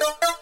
Thank you.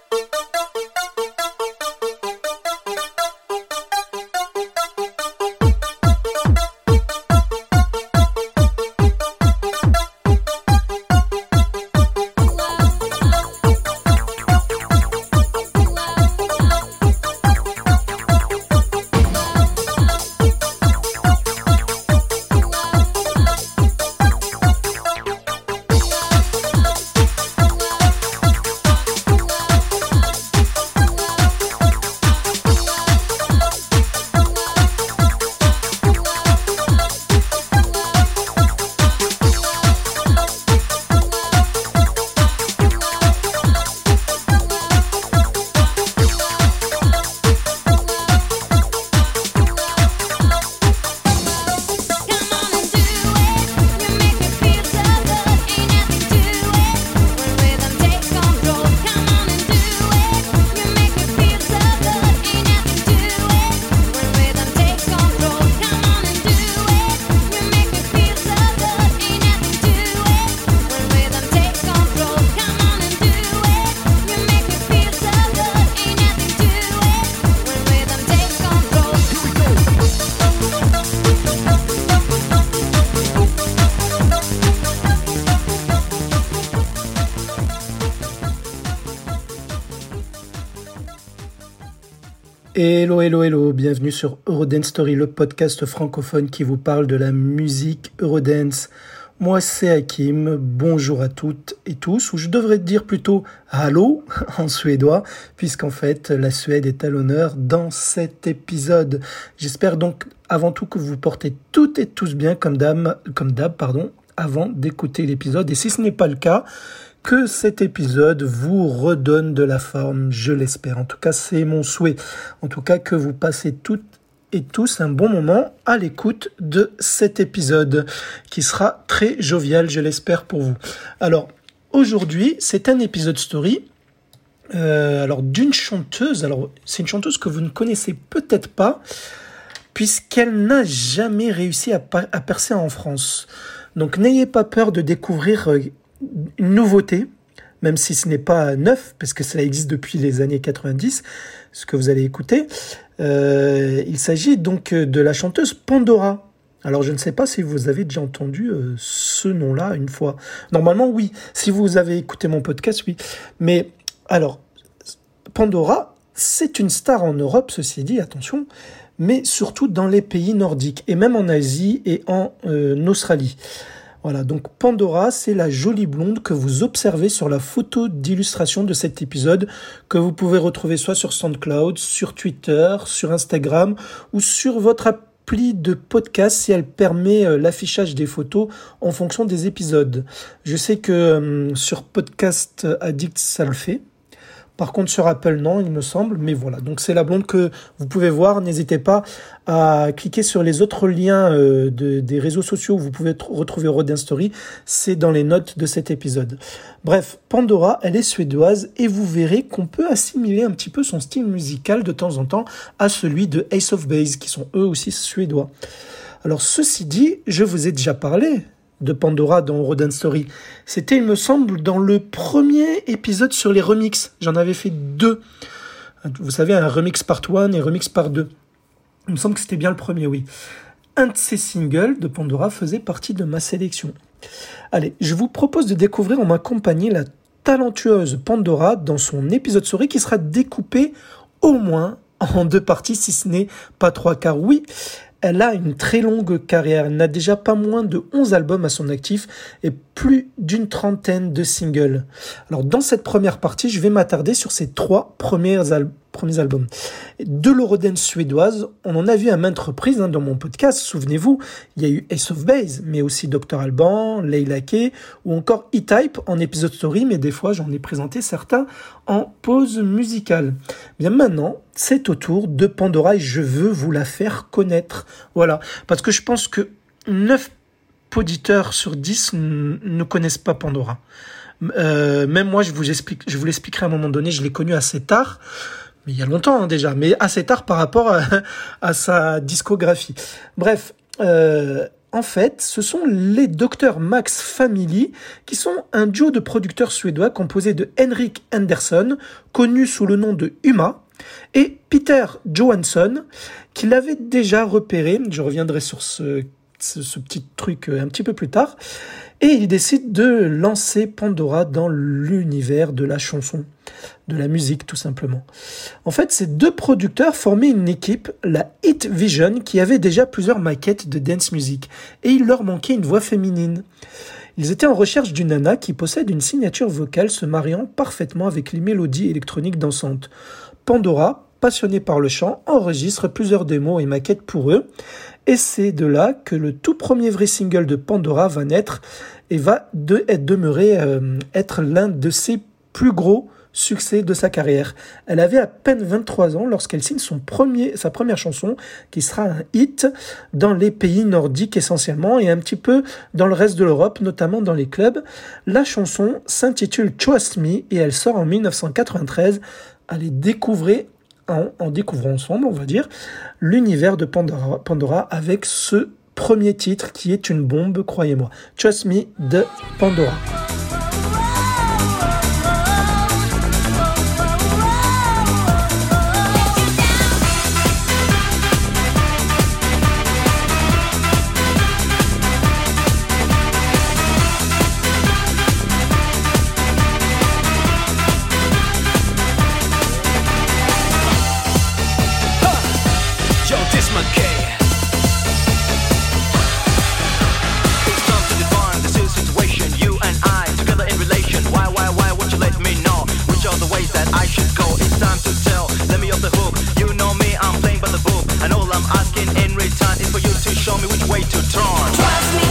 Bienvenue sur Eurodance Story, le podcast francophone qui vous parle de la musique Eurodance. Moi, c'est Hakim, bonjour à toutes et tous, ou je devrais dire plutôt Hallo en suédois, puisqu'en fait, la Suède est à l'honneur dans cet épisode. J'espère donc avant tout que vous portez toutes et tous bien comme d'hab, comme d'hab, pardon, avant d'écouter l'épisode. Et si ce n'est pas le cas, que cet épisode vous redonne de la forme, je l'espère. En tout cas, c'est mon souhait. En tout cas, que vous passez toutes et tous un bon moment à l'écoute de cet épisode qui sera très jovial, je l'espère pour vous. Alors, aujourd'hui, c'est un épisode story. Euh, alors d'une chanteuse, alors c'est une chanteuse que vous ne connaissez peut-être pas, puisqu'elle n'a jamais réussi à, percer en France. Donc n'ayez pas peur de découvrir euh, une nouveauté, même si ce n'est pas neuf, parce que cela existe depuis les années 90, ce que vous allez écouter. Euh, il s'agit donc de la chanteuse Pandora. Alors je ne sais pas si vous avez déjà entendu euh, ce nom-là une fois. Normalement oui, si vous avez écouté mon podcast, oui. Mais alors, Pandora, c'est une star en Europe, ceci dit, attention, mais surtout dans les pays nordiques, et même en Asie et en euh, Australie. Voilà, donc Pandora, c'est la jolie blonde que vous observez sur la photo d'illustration de cet épisode, que vous pouvez retrouver soit sur SoundCloud, sur Twitter, sur Instagram ou sur votre appli de podcast si elle permet euh, l'affichage des photos en fonction des épisodes. Je sais que euh, sur Podcast Addict, ça le fait. Par contre, sur Apple, non, il me semble. Mais voilà, donc c'est la blonde que vous pouvez voir. N'hésitez pas à cliquer sur les autres liens euh, des réseaux sociaux où vous pouvez retrouver Rodin Story. C'est dans les notes de cet épisode. Bref, Pandora, elle est suédoise et vous verrez qu'on peut assimiler un petit peu son style musical de temps en temps à celui de Ace of Base, qui sont eux aussi suédois. Alors ceci dit, je vous ai déjà parlé de Pandora dans Rodin Story. C'était, il me semble, dans le premier épisode sur les remixes. J'en avais fait deux. Vous savez, un remix part 1 et remix part 2. Il me semble que c'était bien le premier, oui. Un de ces singles de Pandora faisait partie de ma sélection. Allez, je vous propose de découvrir en ma compagnie la talentueuse Pandora dans son épisode story qui sera découpé au moins en deux parties, si ce n'est pas trois, car oui, elle a une très longue carrière. Elle n'a déjà pas moins de 11 albums à son actif et plus d'une trentaine de singles. Alors dans cette première partie, je vais m'attarder sur ses trois premiers, albums premiers albums. De l'Eurodance suédoise, on en a vu à maintes reprises hein, dans mon podcast, souvenez-vous, il y a eu Ace of Base, mais aussi Dr Alban, Leila Kay, ou encore E-Type en épisode story, mais des fois j'en ai présenté certains en pause musicale. Bien maintenant, c'est au tour de Pandora et je veux vous la faire connaître. Voilà, parce que je pense que 9 auditeurs sur 10 ne connaissent pas Pandora. Euh, même moi, je vous je vous l'expliquerai à un moment donné. Je l'ai connu assez tard mais il y a longtemps hein, déjà, mais assez tard par rapport à, sa discographie. Bref, euh, en fait, ce sont les Dr Max Family, qui sont un duo de producteurs suédois composé de Henrik Anderson, connu sous le nom de Huma, et Peter Johansson, qui l'avait déjà repéré, je reviendrai sur ce, ce, petit truc euh, un petit peu plus tard, et il décide de lancer Pandora dans l'univers de la chanson, de la musique tout simplement. En fait, ces deux producteurs formaient une équipe, la Hit Vision, qui avait déjà plusieurs maquettes de dance music, et il leur manquait une voix féminine. Ils étaient en recherche d'une nana qui possède une signature vocale se mariant parfaitement avec les mélodies électroniques dansantes. Pandora, passionné par le chant, enregistre plusieurs démos et maquettes pour eux. Et c'est de là que le tout premier vrai single de Pandora va naître et va être demeuré euh, être l'un de ses plus gros succès de sa carrière. Elle avait à peine 23 ans lorsqu'elle signe son premier, sa première chanson, qui sera un hit dans les pays nordiques essentiellement et un petit peu dans le reste de l'Europe, notamment dans les clubs. La chanson s'intitule Trust Me et elle sort en 1993 allez découvrir en, découvrant ensemble, on va dire, l'univers de Pandora, Pandora avec ce premier titre qui est une bombe, croyez-moi. Trust Me de Pandora. way to turn. Trust me.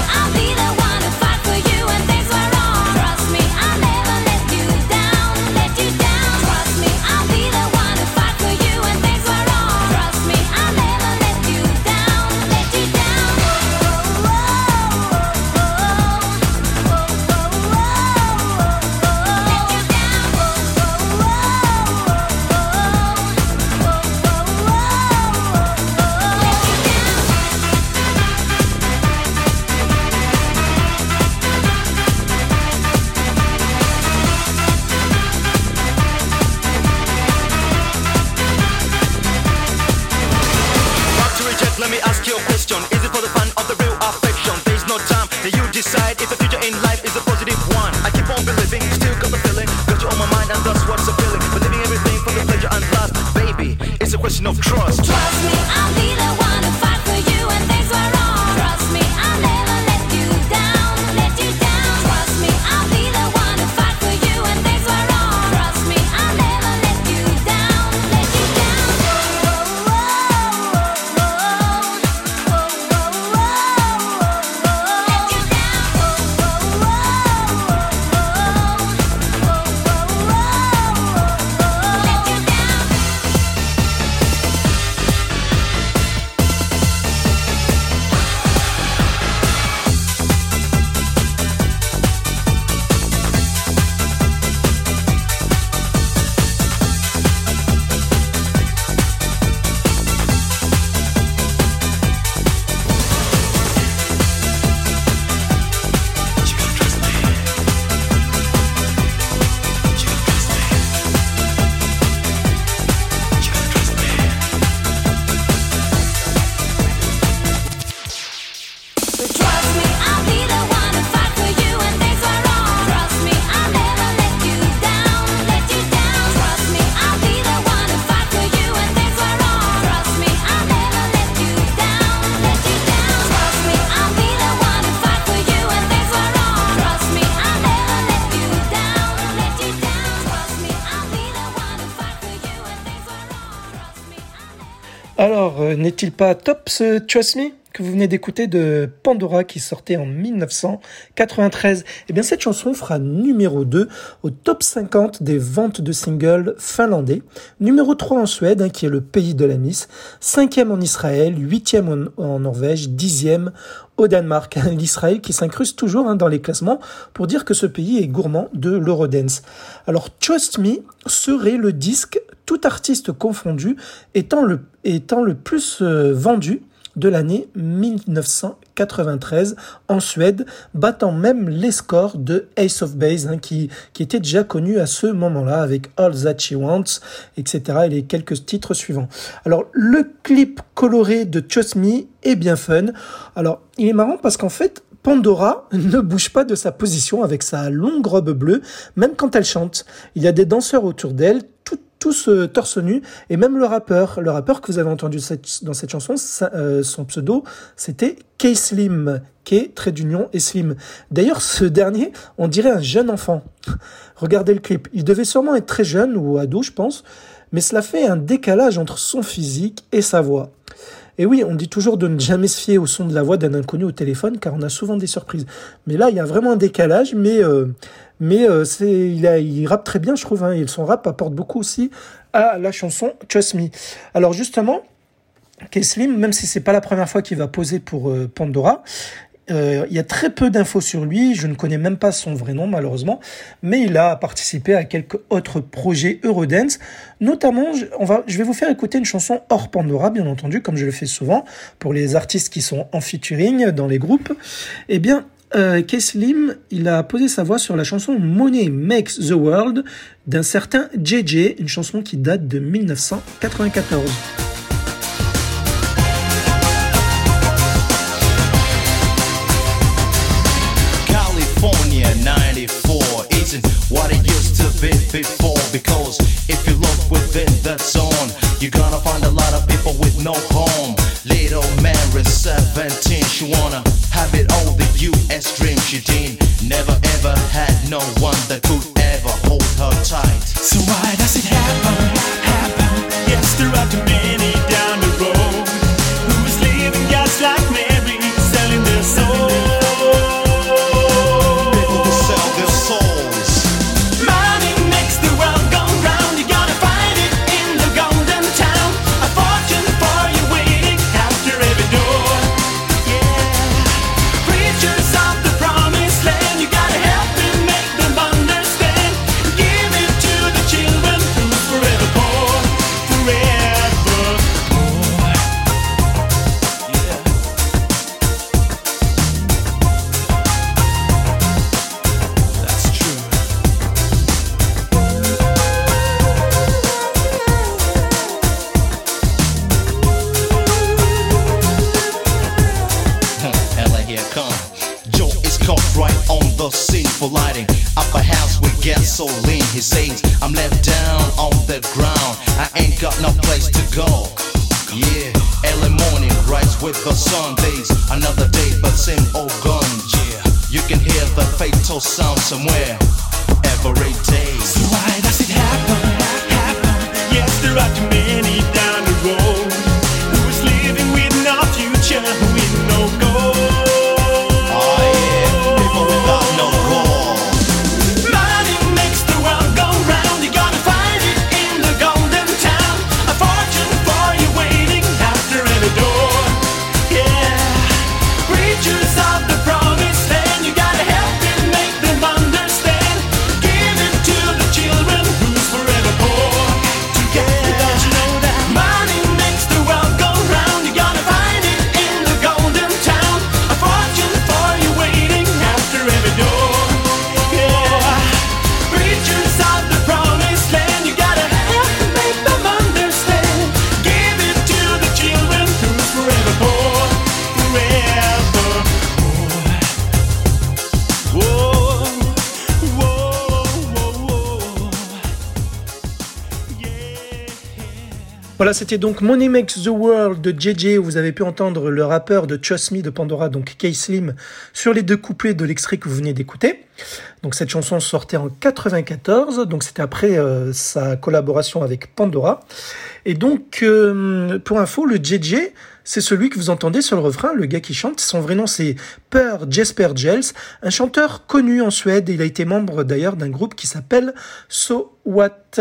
N'est-il pas top ce Trust Me que vous venez d'écouter de Pandora qui sortait en 1993 Eh bien cette chanson fera numéro 2 au top 50 des ventes de singles finlandais, numéro 3 en Suède hein, qui est le pays de la Miss, 5e en Israël, 8e en, Norvège, 10e au Danemark. L'Israël qui s'incruste toujours hein, dans les classements pour dire que ce pays est gourmand de l'Eurodance. Alors Trust Me serait le disque tout artiste confondu étant le, étant le plus euh, vendu de l'année 1993 en Suède, battant même les scores de Ace of Base, hein, qui, qui était déjà connu à ce moment-là avec All That She Wants, etc. et les quelques titres suivants. Alors, le clip coloré de Trust Me est bien fun. Alors, il est marrant parce qu'en fait, Pandora ne bouge pas de sa position avec sa longue robe bleue, même quand elle chante. Il y a des danseurs autour d'elle, tous euh, torse nu, et même le rappeur. Le rappeur que vous avez entendu dans cette chanson, euh, son pseudo, c'était K-Slim, K, trait d'union, et Slim. D'ailleurs, ce dernier, on dirait un jeune enfant. Regardez le clip. Il devait sûrement être très jeune, ou ado, je pense, mais cela fait un décalage entre son physique et sa voix. Et oui, on dit toujours de ne jamais se fier au son de la voix d'un inconnu au téléphone, car on a souvent des surprises. Mais là, il y a vraiment un décalage, mais euh, mais euh, c'est il, a, il rappe très bien, je trouve. Hein, et son rap apporte beaucoup aussi à la chanson Trust Me. Alors justement, Keslim, même si c'est pas la première fois qu'il va poser pour euh, Pandora, euh, il y a très peu d'infos sur lui, je ne connais même pas son vrai nom malheureusement, mais il a participé à quelques autres projets Eurodance. Notamment, on va, je vais vous faire écouter une chanson hors Pandora, bien entendu, comme je le fais souvent, pour les artistes qui sont en featuring dans les groupes. Eh bien, euh, Keslim, il a posé sa voix sur la chanson Money Makes the World d'un certain JJ, une chanson qui date de 1994. what it used to be before. Because if you look within that zone, you're gonna find a lot of people with no home. Little Mary, 17, she wanna have it all, the US dream. She didn't, never ever had no one that could ever hold her tight. So why does it happen? Happen? Yes, throughout the many C'était donc Money Makes the World de JJ, vous avez pu entendre le rappeur de Trust Me de Pandora, donc K-Slim, sur les deux couplets de l'extrait que vous venez d'écouter. Donc cette chanson sortait en 94, donc c'était après euh, sa collaboration avec Pandora. Et donc, euh, pour info, le JJ, c'est celui que vous entendez sur le refrain, le gars qui chante. Son vrai nom, c'est Per Jesper Gels, un chanteur connu en Suède. Il a été membre d'ailleurs d'un groupe qui s'appelle So What.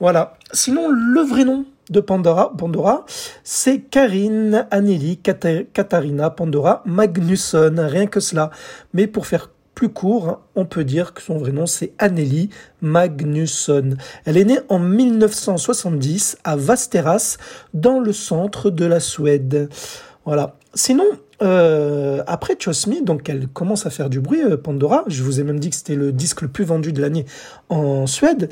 Voilà. Sinon, le vrai nom de Pandora, Pandora c'est Karine Anneli Katarina Pandora Magnusson, rien que cela. Mais pour faire plus court, on peut dire que son vrai nom c'est Anneli Magnusson. Elle est née en 1970 à Vasteras, dans le centre de la Suède. Voilà. Sinon, euh, après Chosmi, donc elle commence à faire du bruit, euh, Pandora. Je vous ai même dit que c'était le disque le plus vendu de l'année en Suède.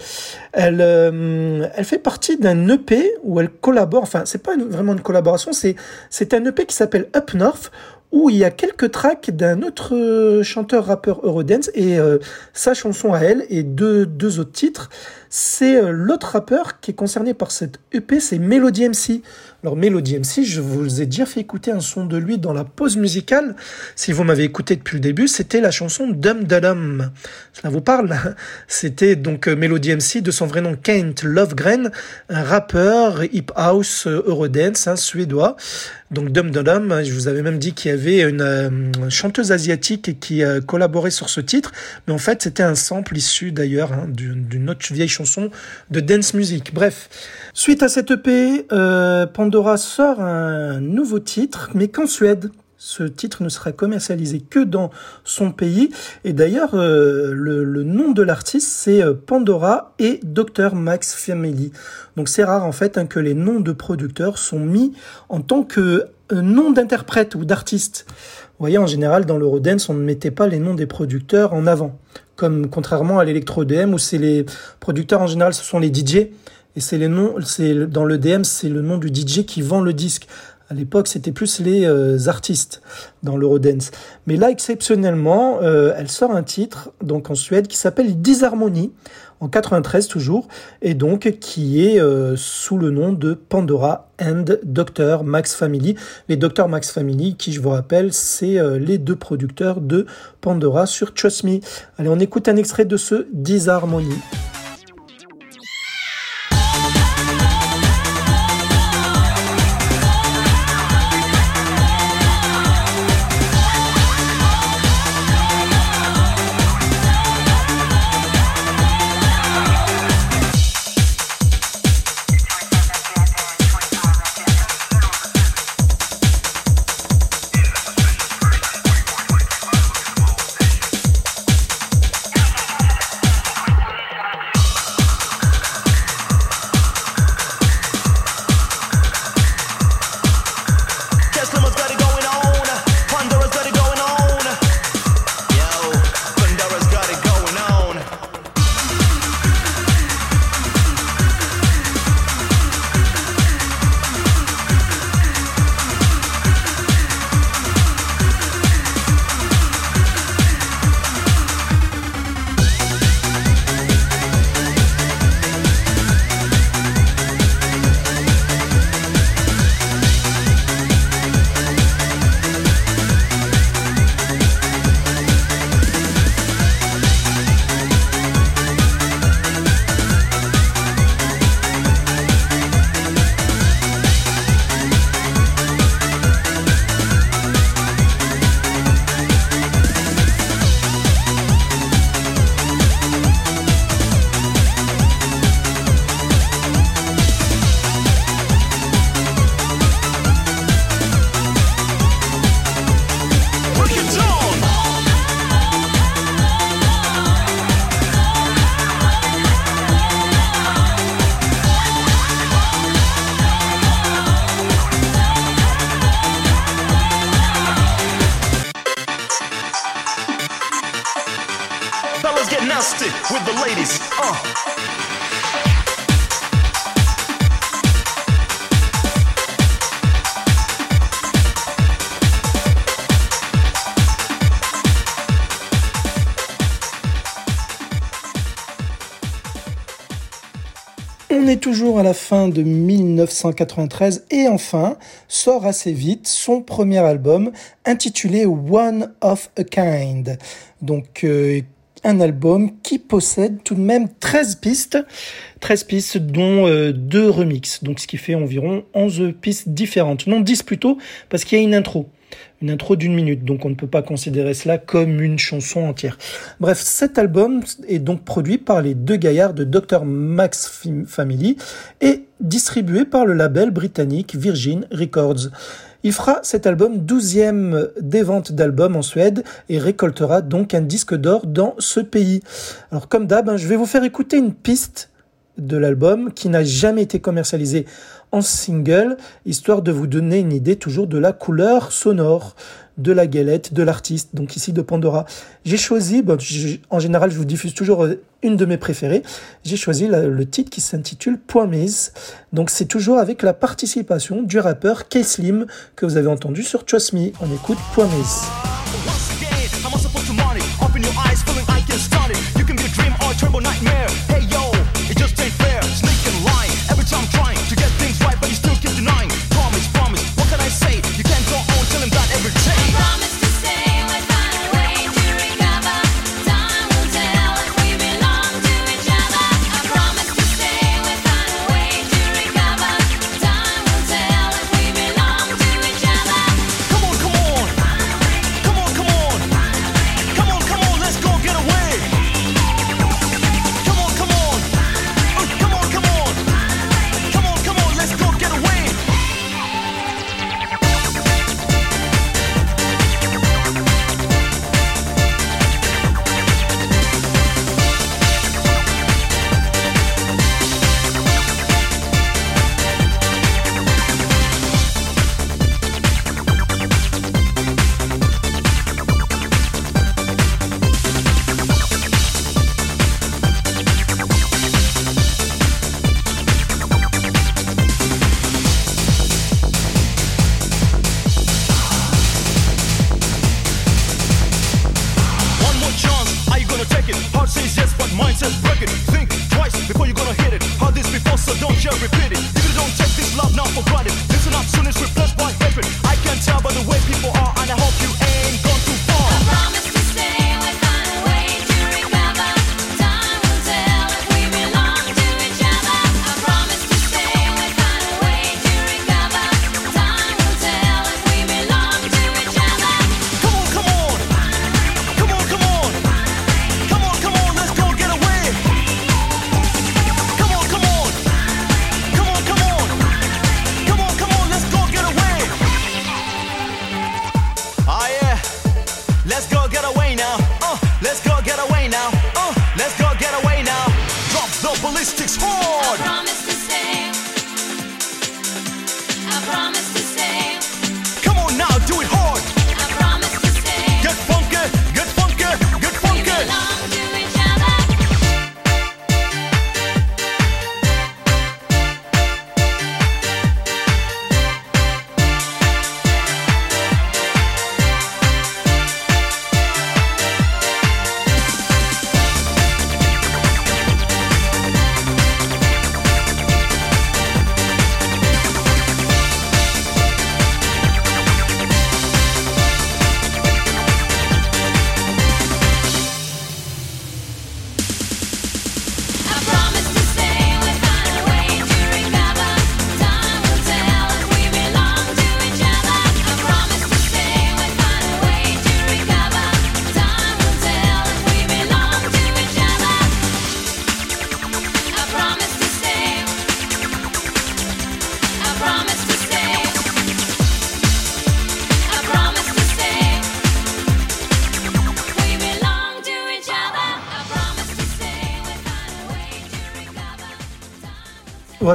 Elle, euh, elle fait partie d'un EP où elle collabore. Enfin, c'est pas vraiment une collaboration, c'est c'est un EP qui s'appelle Up North où il y a quelques tracks d'un autre euh, chanteur rappeur Eurodance et euh, sa chanson à elle et deux, deux autres titres. C'est l'autre rappeur qui est concerné par cette EP, c'est Melody MC. Alors Melody MC, je vous ai déjà fait écouter un son de lui dans la pause musicale. Si vous m'avez écouté depuis le début, c'était la chanson Dum Dum. Cela vous parle? C'était donc Melody MC de son vrai nom Kent Lovegren, un rappeur hip house Eurodance, un suédois. Donc Dum Dum, je vous avais même dit qu'il y avait une euh, chanteuse asiatique qui euh, collaborait sur ce titre, mais en fait c'était un sample issu d'ailleurs hein, d'une autre vieille chanson de dance music. Bref, suite à cette EP, euh, Pandora sort un nouveau titre, mais qu'en Suède. Ce titre ne sera commercialisé que dans son pays. Et d'ailleurs, le, le, nom de l'artiste, c'est Pandora et Dr. Max Family. Donc c'est rare en fait hein, que les noms de producteurs sont mis en tant que euh, nom d'interprète ou d'artiste. Vous voyez, en général, dans l'Eurodance, on ne mettait pas les noms des producteurs en avant. Comme contrairement à l'électro-DM, où c'est les producteurs, en général, ce sont les DJ. Et c'est les noms, c'est dans le DM, c'est le nom du DJ qui vend le disque. À l'époque, c'était plus les euh, artistes dans l'Eurodance. Mais là, exceptionnellement, euh, elle sort un titre, donc en Suède, qui s'appelle Disharmonie en 93 toujours, et donc qui est euh, sous le nom de Pandora and Dr. Max Family. Les Dr. Max Family, qui je vous rappelle, c'est les deux producteurs de Pandora sur Trust Me. Allez, on écoute un extrait de ce Disharmonie. La fin de 1993 et enfin sort assez vite son premier album intitulé One of a Kind. Donc euh, un album qui possède tout de même 13 pistes, 13 pistes dont euh, deux remixes, donc ce qui fait environ 11 pistes différentes, non 10 plutôt parce qu'il y a une intro intro d'une minute, donc on ne peut pas considérer cela comme une chanson entière. Bref, cet album est donc produit par les deux gaillards de Dr. Max Family et distribué par le label britannique Virgin Records. Il fera cet album 12e des ventes d'albums en Suède et récoltera donc un disque d'or dans ce pays. Alors comme d'hab, hein, je vais vous faire écouter une piste de l'album qui n'a jamais été commercialisé en single, histoire de vous donner une idée toujours de la couleur sonore de la galette de l'artiste, donc ici de Pandora. J'ai choisi, en général je vous diffuse toujours euh, une de mes préférées, j'ai choisi le titre qui s'intitule Promise, donc c'est toujours avec la participation du rappeur K-Slim que vous avez entendu sur Trust Me. On écoute Promise.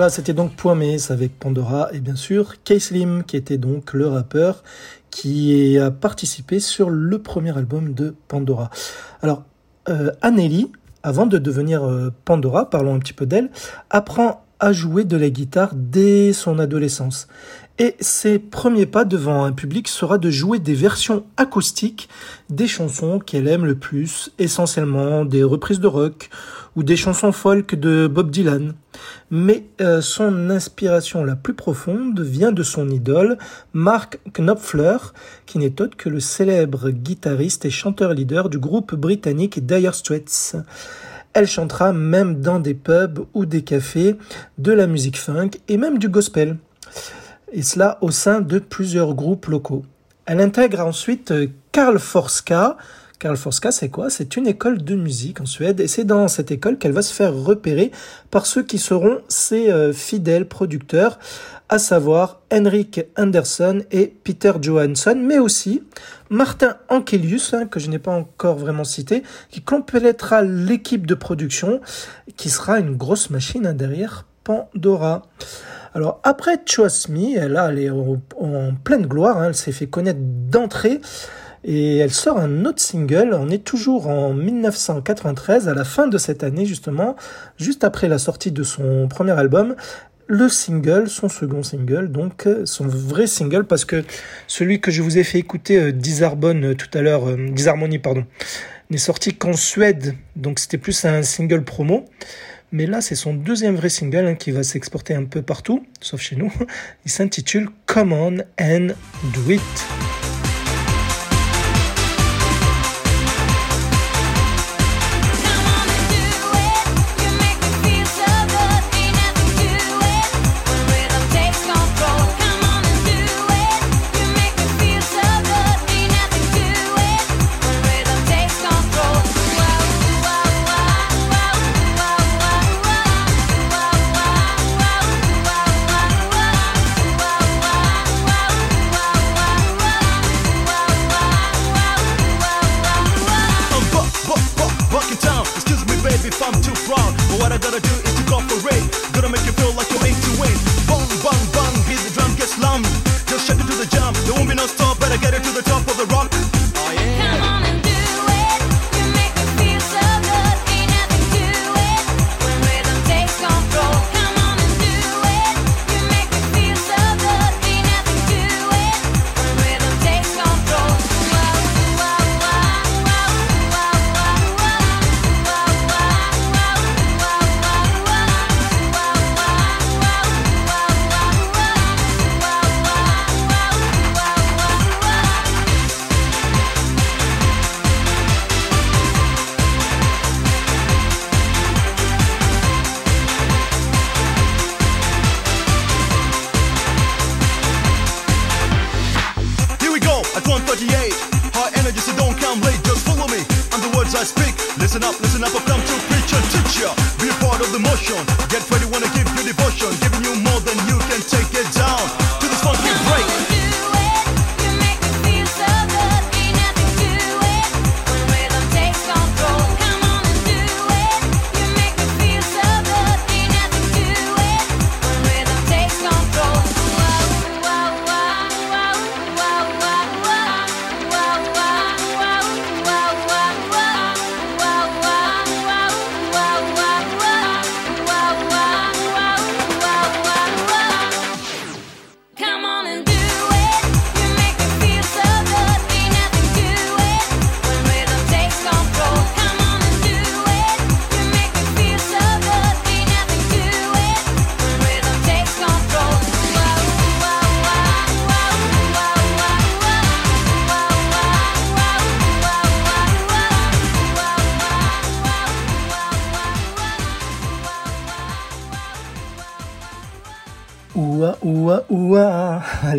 C'était donc Poimes avec Pandora et bien sûr K-Slim qui était donc le rappeur qui a participé sur le premier album de Pandora. Alors, euh, avant de devenir euh, Pandora, parlons un petit peu d'elle, apprend à jouer de la guitare dès son adolescence. Et ses premiers pas devant un public sera de jouer des versions acoustiques des chansons qu'elle aime le plus, essentiellement des reprises de rock des chansons folk de Bob Dylan. Mais euh, son inspiration la plus profonde vient de son idole, Mark Knopfler, qui n'est autre que le célèbre guitariste et chanteur leader du groupe britannique Dire Straits. Elle chantera même dans des pubs ou des cafés de la musique funk et même du gospel et cela au sein de plusieurs groupes locaux. Elle intègre ensuite Karl Forska, Carl Forska, c'est quoi? C'est une école de musique en Suède et c'est dans cette école qu'elle va se faire repérer par ceux qui seront ses euh, fidèles producteurs, à savoir Henrik Anderson et Peter Johansson, mais aussi Martin Ankelius, hein, que je n'ai pas encore vraiment cité, qui complétera l'équipe de production, qui sera une grosse machine hein, derrière Pandora. Alors après Me, elle, elle est en, pleine gloire, hein, elle s'est fait connaître d'entrée et elle sort un autre single. On est toujours en 1993, à la fin de cette année justement, juste après la sortie de son premier album. Le single, son second single, donc son vrai single, parce que celui que je vous ai fait écouter, euh, Disharmony euh, tout à l'heure, euh, Disharmony, pardon, n'est sorti qu'en Suède, donc c'était plus un single promo. Mais là, c'est son deuxième vrai single hein, qui va s'exporter un peu partout, sauf chez nous. Il s'intitule Come On and Do It.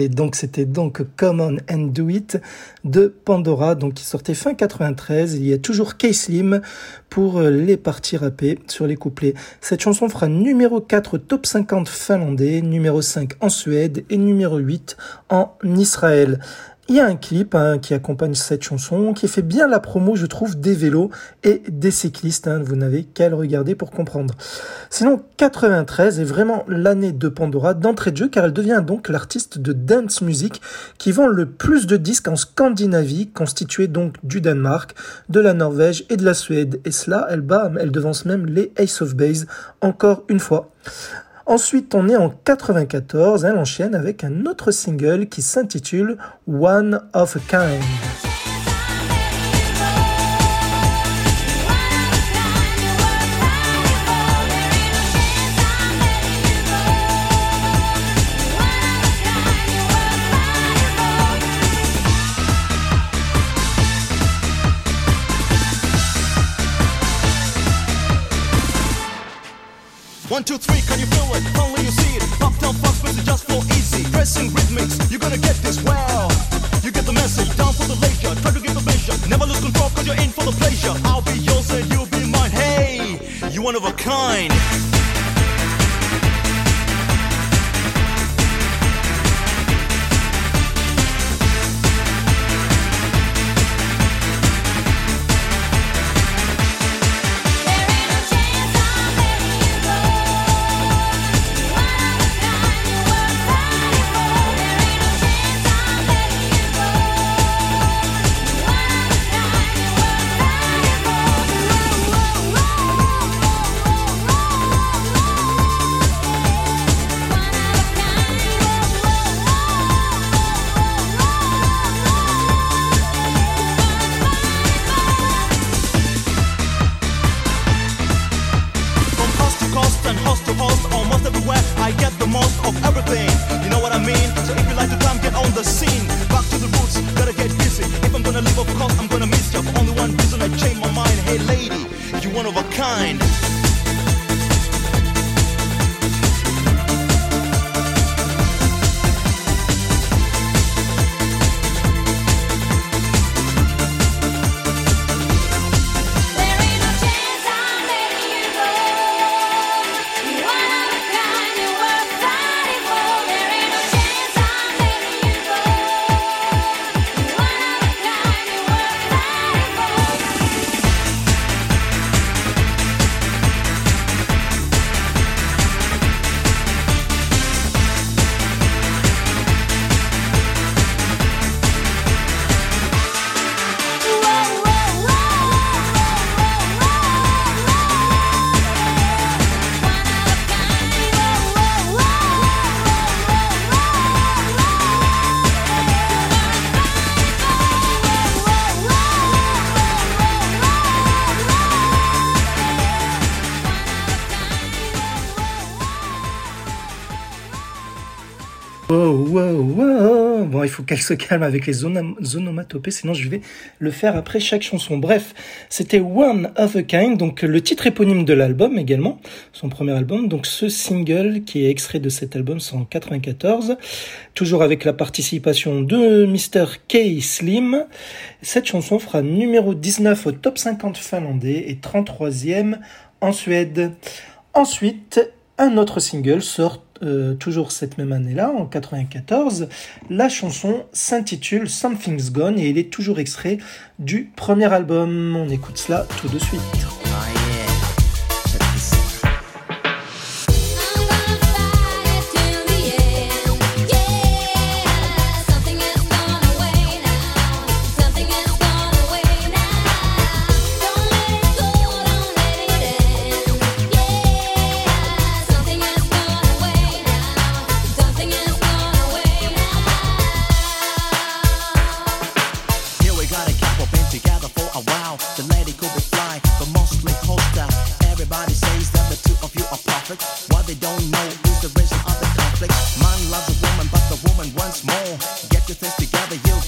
Donc c'était donc Come On and Do It de Pandora, donc qui sortait fin 93. Il y a toujours K-Slim pour euh, les parties rappées sur les couplets. Cette chanson fera numéro 4 top 50 finlandais, numéro 5 en Suède et numéro 8 en Israël. Il y a un clip hein, qui accompagne cette chanson, qui fait bien la promo, je trouve, des vélos et des cyclistes. Hein. vous n'avez qu'à le regarder pour comprendre. Sinon, 93 est vraiment l'année de Pandora d'entrée de jeu, car elle devient donc l'artiste de dance music qui vend le plus de disques en Scandinavie, constitué donc du Danemark, de la Norvège et de la Suède. Et cela, elle bat, elle devance même les Ace of Base encore une fois. Ensuite, on est en 94, elle enchaîne avec un autre single qui s'intitule One of a Kind. Only you see it. Uptown Fox, but just for easy. Pressing rhythmics, you're gonna get this well. You get the message, down for the leisure. Try to get the measure. Never lose control, cause you're in for the pleasure. I'll be yours and you'll be mine. Hey, you one of a kind. Il faut qu'elle se calme avec les onomatopées, sinon je vais le faire après chaque chanson. Bref, c'était One of a Kind, donc le titre éponyme de l'album également, son premier album. Donc ce single qui est extrait de cet album, c'est en 94, toujours avec la participation de Mr. K Slim. Cette chanson fera numéro 19 au top 50 finlandais et 33e en Suède. Ensuite, un autre single sort euh, toujours cette même année-là, en 94, la chanson s'intitule Something's Gone et il est toujours extrait du premier album. On écoute cela tout de suite.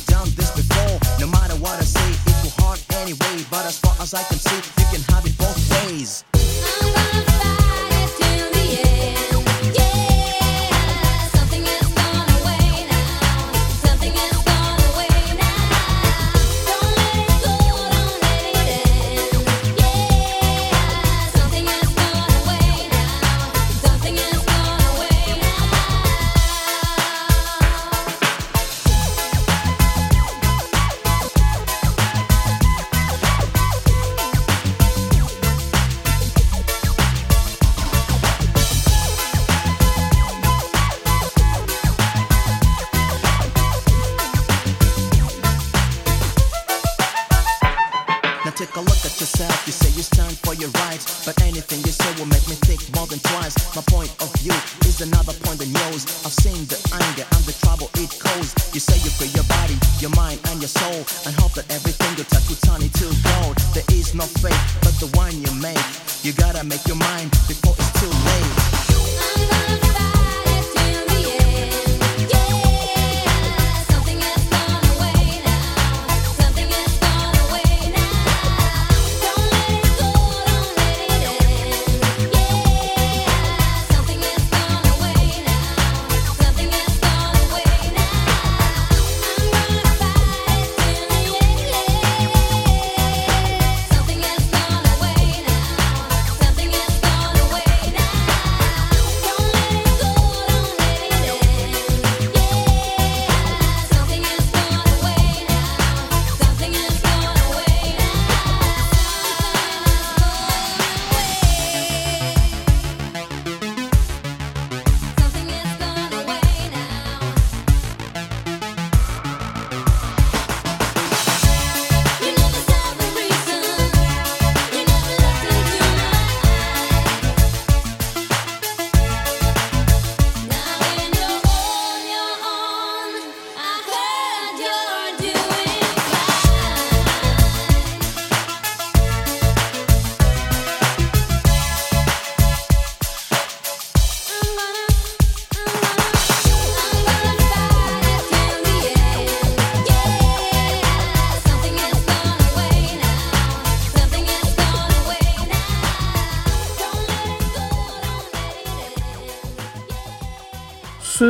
done this before. No matter what I say, it go hard anyway. But as far as I can see, you can have it both ways.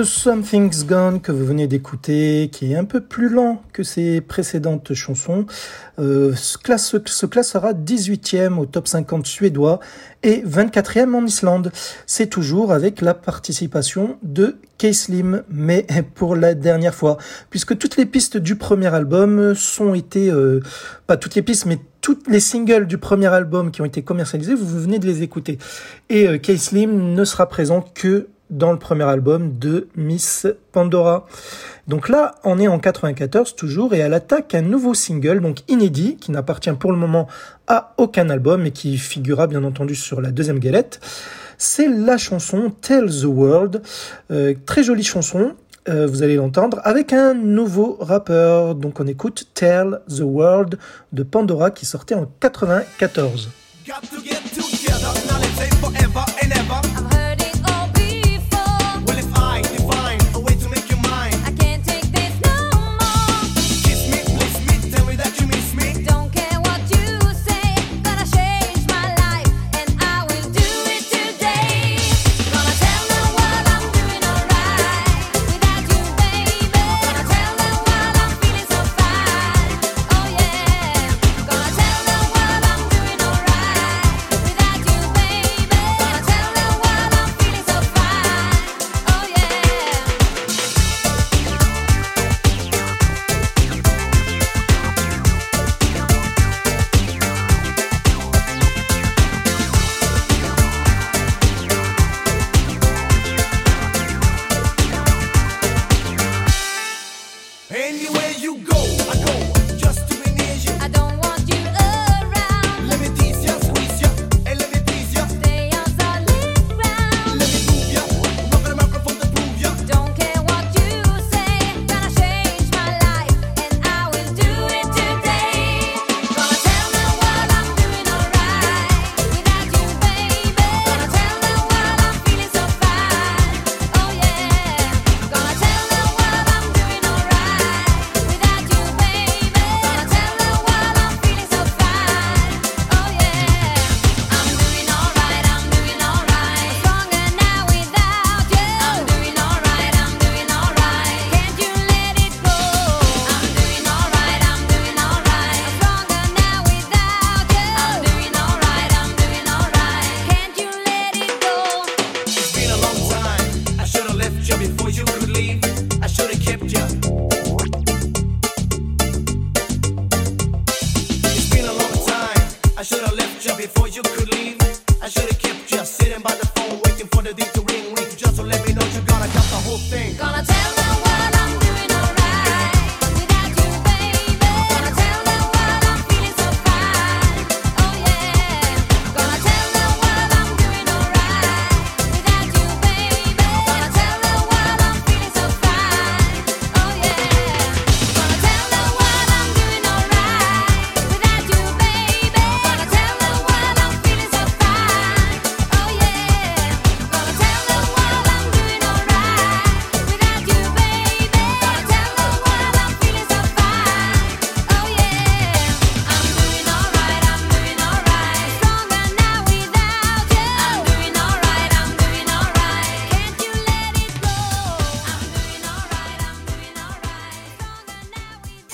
Something's Gone que vous venez d'écouter, qui est un peu plus lent que ses précédentes chansons, euh, se, classe, se classera 18e au top 50 suédois et 24e en Islande. C'est toujours avec la participation de K-Slim, mais pour la dernière fois, puisque toutes les pistes du premier album sont été, euh, pas toutes les pistes, mais toutes les singles du premier album qui ont été commercialisés, vous venez de les écouter. Et euh, ne sera présent que dans le premier album de Miss Pandora. Donc là, on est en 94 toujours et elle attaque un nouveau single, donc inédit, qui n'appartient pour le moment à aucun album et qui figurera bien entendu sur la deuxième galette. C'est la chanson Tell the World, euh, très jolie chanson. Euh, vous allez l'entendre avec un nouveau rappeur. Donc on écoute Tell the World de Pandora qui sortait en 94.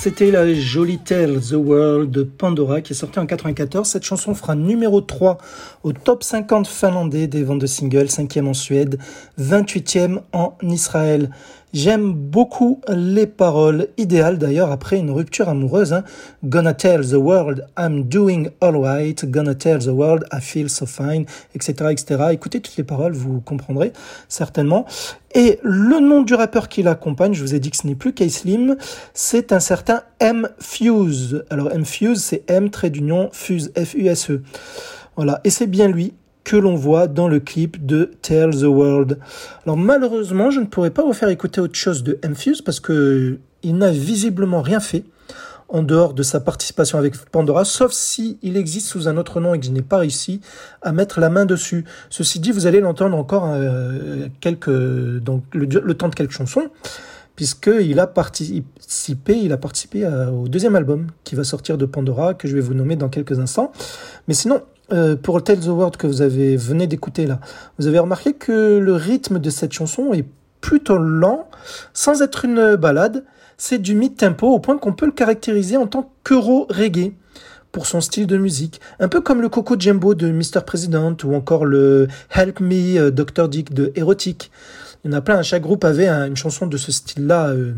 C'était la jolie Tell the World de Pandora qui est sortie en 94. Cette chanson fera numéro 3 au top 50 finlandais des ventes de singles, 5e en Suède, 28e en Israël. J'aime beaucoup les paroles, idéales d'ailleurs après une rupture amoureuse. hein. Gonna tell the world I'm doing alright, gonna tell the world I feel so fine, etc., etc. Écoutez toutes les paroles, vous comprendrez certainement. Et le nom du rappeur qui l'accompagne, je vous ai dit que ce n'est plus K-Slim, c'est un certain M Fuse. Alors M Fuse, c'est M trait d'union Fuse, F-U-S-E. Voilà, et c'est bien lui que l'on voit dans le clip de Tell the World. Alors malheureusement, je ne pourrais pas vous faire écouter autre chose de M Fuse parce que il n'a visiblement rien fait en dehors de sa participation avec Pandora, sauf si il existe sous un autre nom et que je n'ai pas réussi à mettre la main dessus. Ceci dit, vous allez l'entendre encore euh, quelques, donc le, temps de quelques chansons, puisqu'il a participé, il a participé à- au deuxième album qui va sortir de Pandora, que je vais vous nommer dans quelques instants. Mais sinon, euh, pour Tell the World que vous avez venez d'écouter là, vous avez remarqué que le rythme de cette chanson est plutôt lent, sans être une balade. C'est du mid-tempo au point qu'on peut le caractériser en tant qu'euro reggae pour son style de musique, un peu comme le Coco Jumbo de Mr. President ou encore le Help Me euh, Dr. Dick de Erotic. Il y en a plein, chaque groupe avait un- une chanson de ce style-là euh,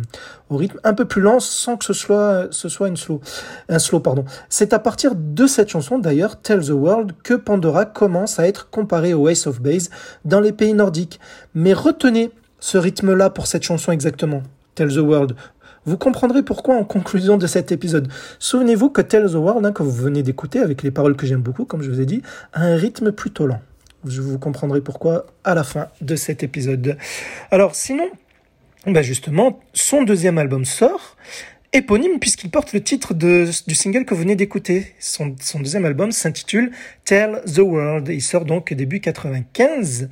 au rythme un peu plus lent sans que ce soit, ce soit une slow, un slow. pardon. C'est à partir de cette chanson d'ailleurs, Tell the World, que Pandora commence à être comparé au Ace of Base dans les pays nordiques. Mais retenez ce rythme-là pour cette chanson exactement, Tell the World. Vous comprendrez pourquoi en conclusion de cet épisode. Souvenez-vous que Tell the World, hein, que vous venez d'écouter avec les paroles que j'aime beaucoup, comme je vous ai dit, a un rythme plutôt lent. Vous comprendrai pourquoi à la fin de cet épisode. Alors sinon, bah justement, son deuxième album sort, éponyme puisqu'il porte le titre de, du single que vous venez d'écouter. Son, son deuxième album s'intitule Tell the World. Il sort donc début 95.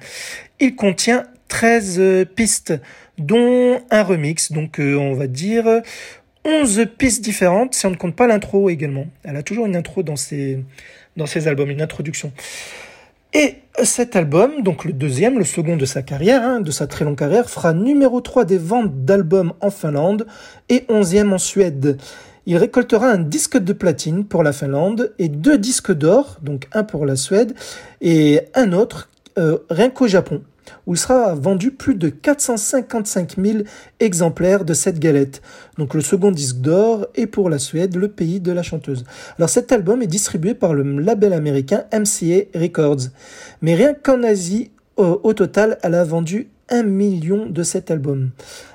Il contient 13 euh, pistes, dont un remix, donc euh, on va dire 11 pistes différentes si on ne compte pas l'intro également. Elle a toujours une intro dans ses, dans ses albums, une introduction. Et cet album, donc le deuxième, le second de sa carrière, hein, de sa très longue carrière, fera numéro 3 des ventes d'albums en Finlande et 11e en Suède. Il récoltera un disque de platine pour la Finlande et deux disques d'or, donc un pour la Suède et un autre euh, rien qu'au Japon, où sera vendu plus de 455 000 exemplaires de cette galette. Donc le second disque d'or est pour la Suède, le pays de la chanteuse. Alors cet album est distribué par le label américain MCA Records. Mais rien qu'en Asie, au, au total, elle a vendu un million de cet album.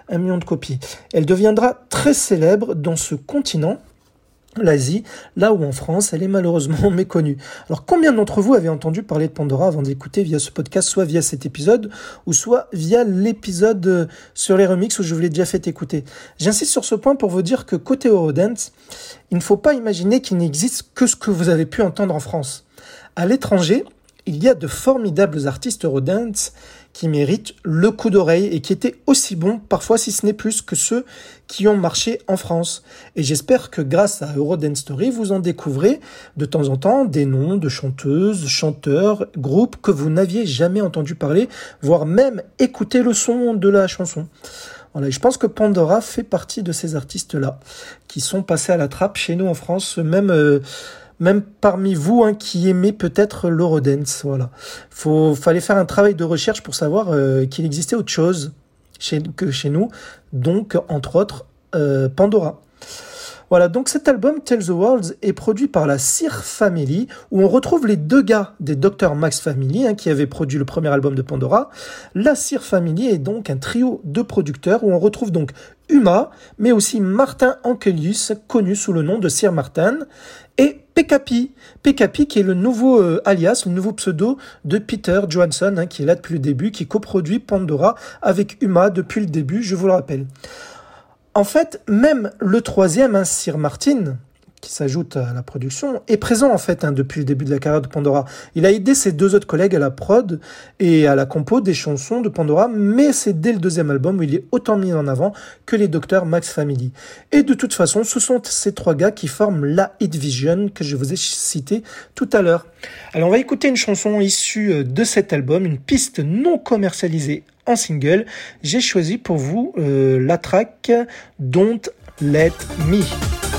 Un million de copies. Elle deviendra très célèbre dans ce continent l'Asie, là où en France, elle est malheureusement méconnue. Alors combien d'entre vous avez entendu parler de Pandora avant d'écouter via ce podcast, soit via cet épisode, ou soit via l'épisode euh, sur les remixes où je vous l'ai déjà fait écouter? J'insiste sur ce point pour vous dire que côté Eurodance, il ne faut pas imaginer qu'il n'existe que ce que vous avez pu entendre en France. À l'étranger, il y a de formidables artistes Eurodance qui méritent le coup d'oreille et qui étaient aussi bons, parfois si ce n'est plus, que ceux qui ont marché en France. Et j'espère que grâce à Eurodance Story, vous en découvrez de temps en temps des noms de chanteuses, chanteurs, groupes que vous n'aviez jamais entendu parler, voire même écouté le son de la chanson. Voilà, je pense que Pandora fait partie de ces artistes-là qui sont passés à la trappe chez nous en France, même euh, même parmi vous hein, qui aimez peut-être l'Eurodance. Voilà, faut fallait faire un travail de recherche pour savoir euh, qu'il existait autre chose que chez nous, donc entre autres euh, Pandora. Voilà, donc cet album Tell the World est produit par la Sear Family, où on retrouve les deux gars des Dr. Max Family, hein, qui avaient produit le premier album de Pandora. La Sear Family est donc un trio de producteurs, où on retrouve donc Uma, mais aussi Martin Ankelius, connu sous le nom de Sir Martin, et PKP, PKP qui est le nouveau euh, alias, le nouveau pseudo de Peter Johansson, hein, qui est là depuis le début, qui coproduit Pandora avec Uma depuis le début, je vous le rappelle. En fait, même le troisième, hein, Sir Martin, qui s'ajoute à la production, est présent en fait hein, depuis le début de la carrière de Pandora. Il a aidé ses deux autres collègues à la prod et à la compo des chansons de Pandora, mais c'est dès le deuxième album où il est autant mis en avant que les Docteurs Max Family. Et de toute façon, ce sont ces trois gars qui forment la Hit Vision que je vous ai cité tout à l'heure. Alors on va écouter une chanson issue euh, de cet album, une piste non commercialisée en single. J'ai choisi pour vous euh, la track Don't Let Me.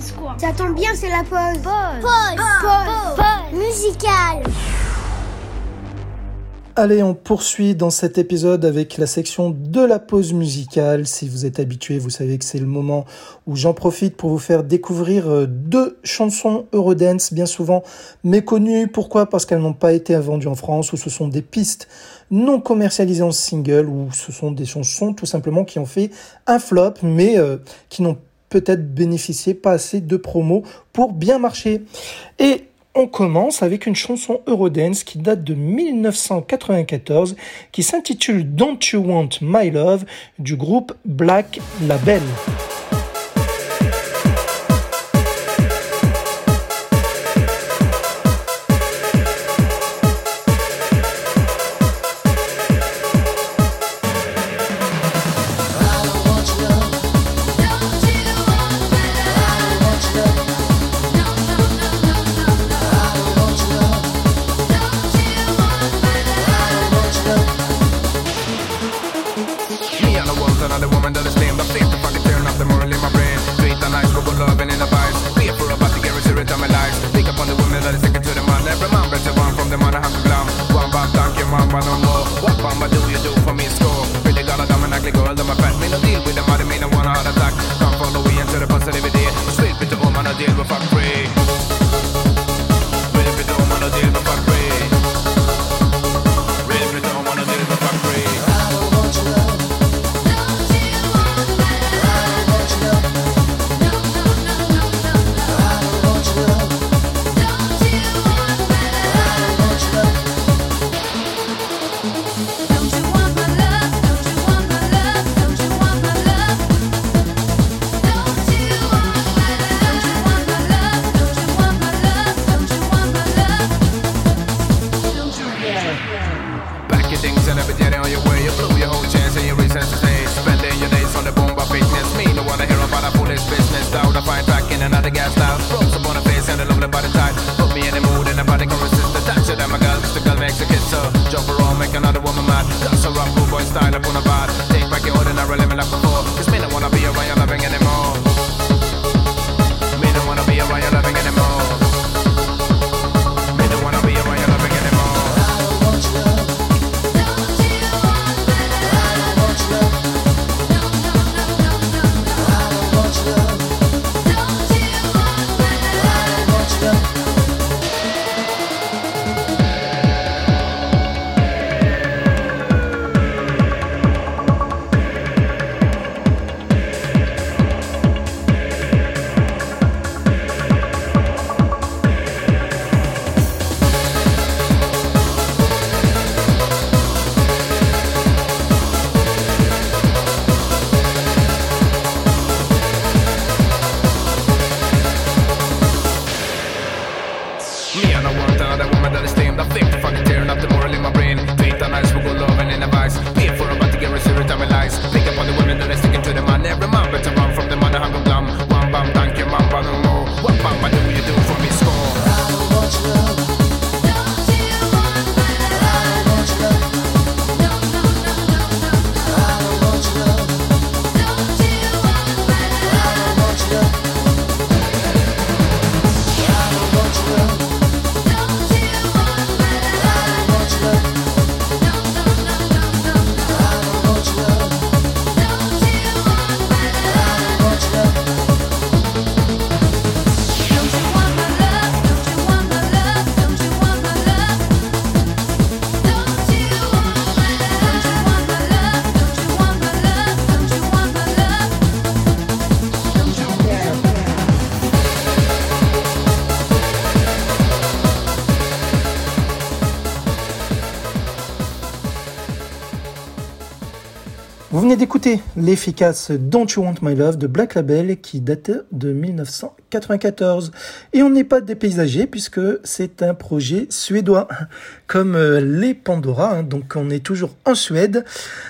suspense, bien, c'est la pause. Pause. Pause. Pause. Musicale. Allez, on poursuit dans cet épisode avec la section de la pause musicale. Si vous êtes habitué, vous savez que c'est le moment où j'en profite pour vous faire découvrir euh, deux chansons Eurodance, bien souvent méconnues. Pourquoi? Parce qu'elles n'ont pas été vendues en France, ou ce sont des pistes non commercialisées en single, ou ce sont des chansons tout simplement qui ont fait un flop, mais euh, qui n'ont pas peut-être bénéficier pas assez de promos pour bien marcher. Et on commence avec une chanson Eurodance qui date de 1994 qui s'intitule Don't You Want My Love du groupe Black Label. d'écouter l'efficace Don't You Want My Love de Black Label qui date de 1994. Et on n'est pas dépaysagé puisque c'est un projet suédois, comme euh, les Pandora, hein. donc on est toujours en Suède.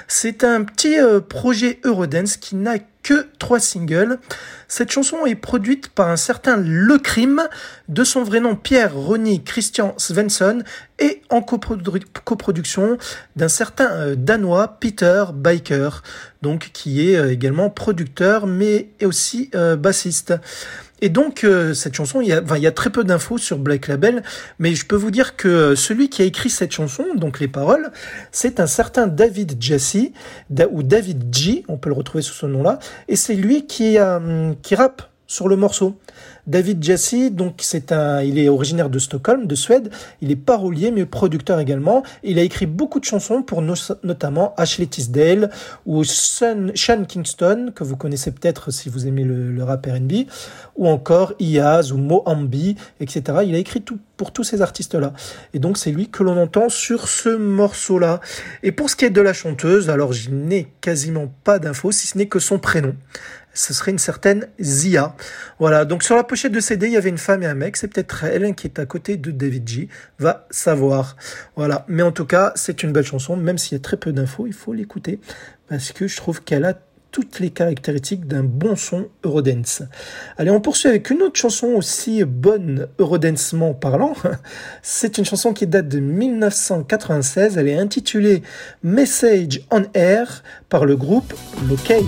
C'est un petit euh, projet Eurodance qui n'a que trois singles. Cette chanson est produite par un certain Le Crime, de son vrai nom Pierre Ronny Christian Svensson, et en coprodu- coproduction d'un certain euh, Danois Peter Biker, donc qui est euh, également producteur mais aussi euh, bassiste. Et donc cette chanson, il y, a, enfin, il y a très peu d'infos sur Black Label, mais je peux vous dire que celui qui a écrit cette chanson, donc les paroles, c'est un certain David Da- ou David G, on peut le retrouver sous ce nom-là, et c'est lui qui, qui rappe sur le morceau. David Jassy, donc c'est un, il est originaire de Stockholm, de Suède. Il est parolier mais producteur également. Il a écrit beaucoup de chansons pour no- notamment Ashley Tisdale ou Sean, Kingston que vous connaissez peut-être si vous aimez le, rap R&B, ou encore Iaz ou Mohambi, etc. Il a écrit tout pour tous ces artistes-là. Et donc c'est lui que l'on entend sur ce morceau-là. Et pour ce qui est de la chanteuse, alors je n'ai quasiment pas d'infos si ce n'est que son prénom ce serait une certaine Zia. Voilà, donc sur la pochette de CD, il y avait une femme et un mec, c'est peut-être elle qui est à côté de David G, va savoir. Voilà, mais en tout cas, c'est une belle chanson, même s'il y a très peu d'infos, il faut l'écouter, parce que je trouve qu'elle a toutes les caractéristiques d'un bon son Eurodance. Allez, on poursuit avec une autre chanson aussi bonne Eurodancement parlant. C'est une chanson qui date de 1996. Elle est intitulée Message on Air par le groupe Locate.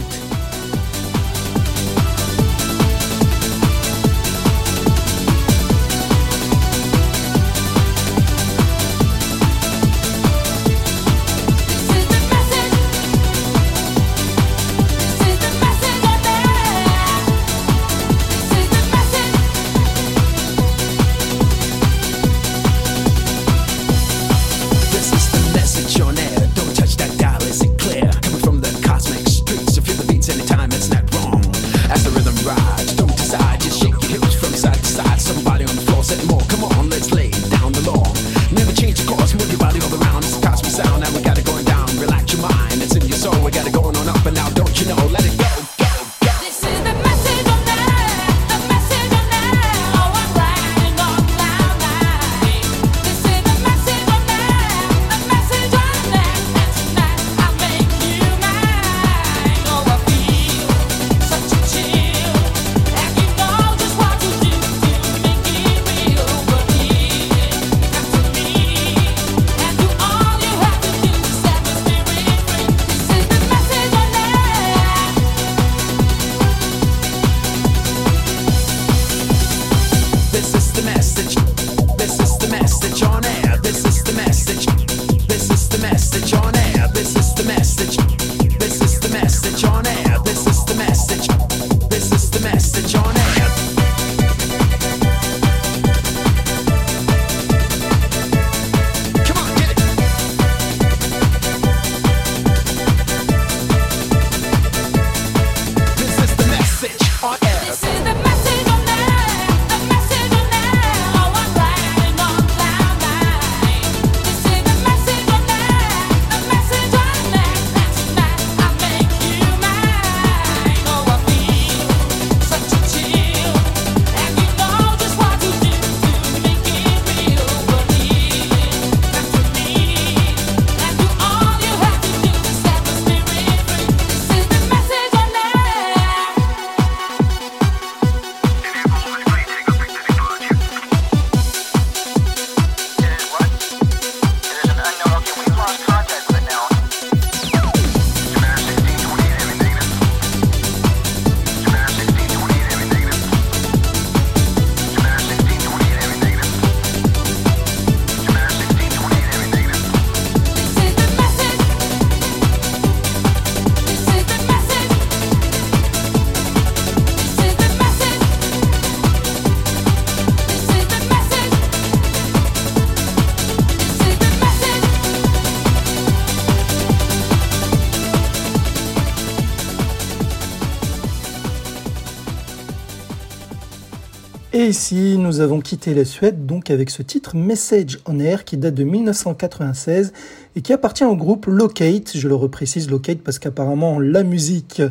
Et ici, nous avons quitté la Suède donc avec ce titre Message on Air qui date de 1996 et qui appartient au groupe Locate. Je le reprécise Locate parce qu'apparemment la musique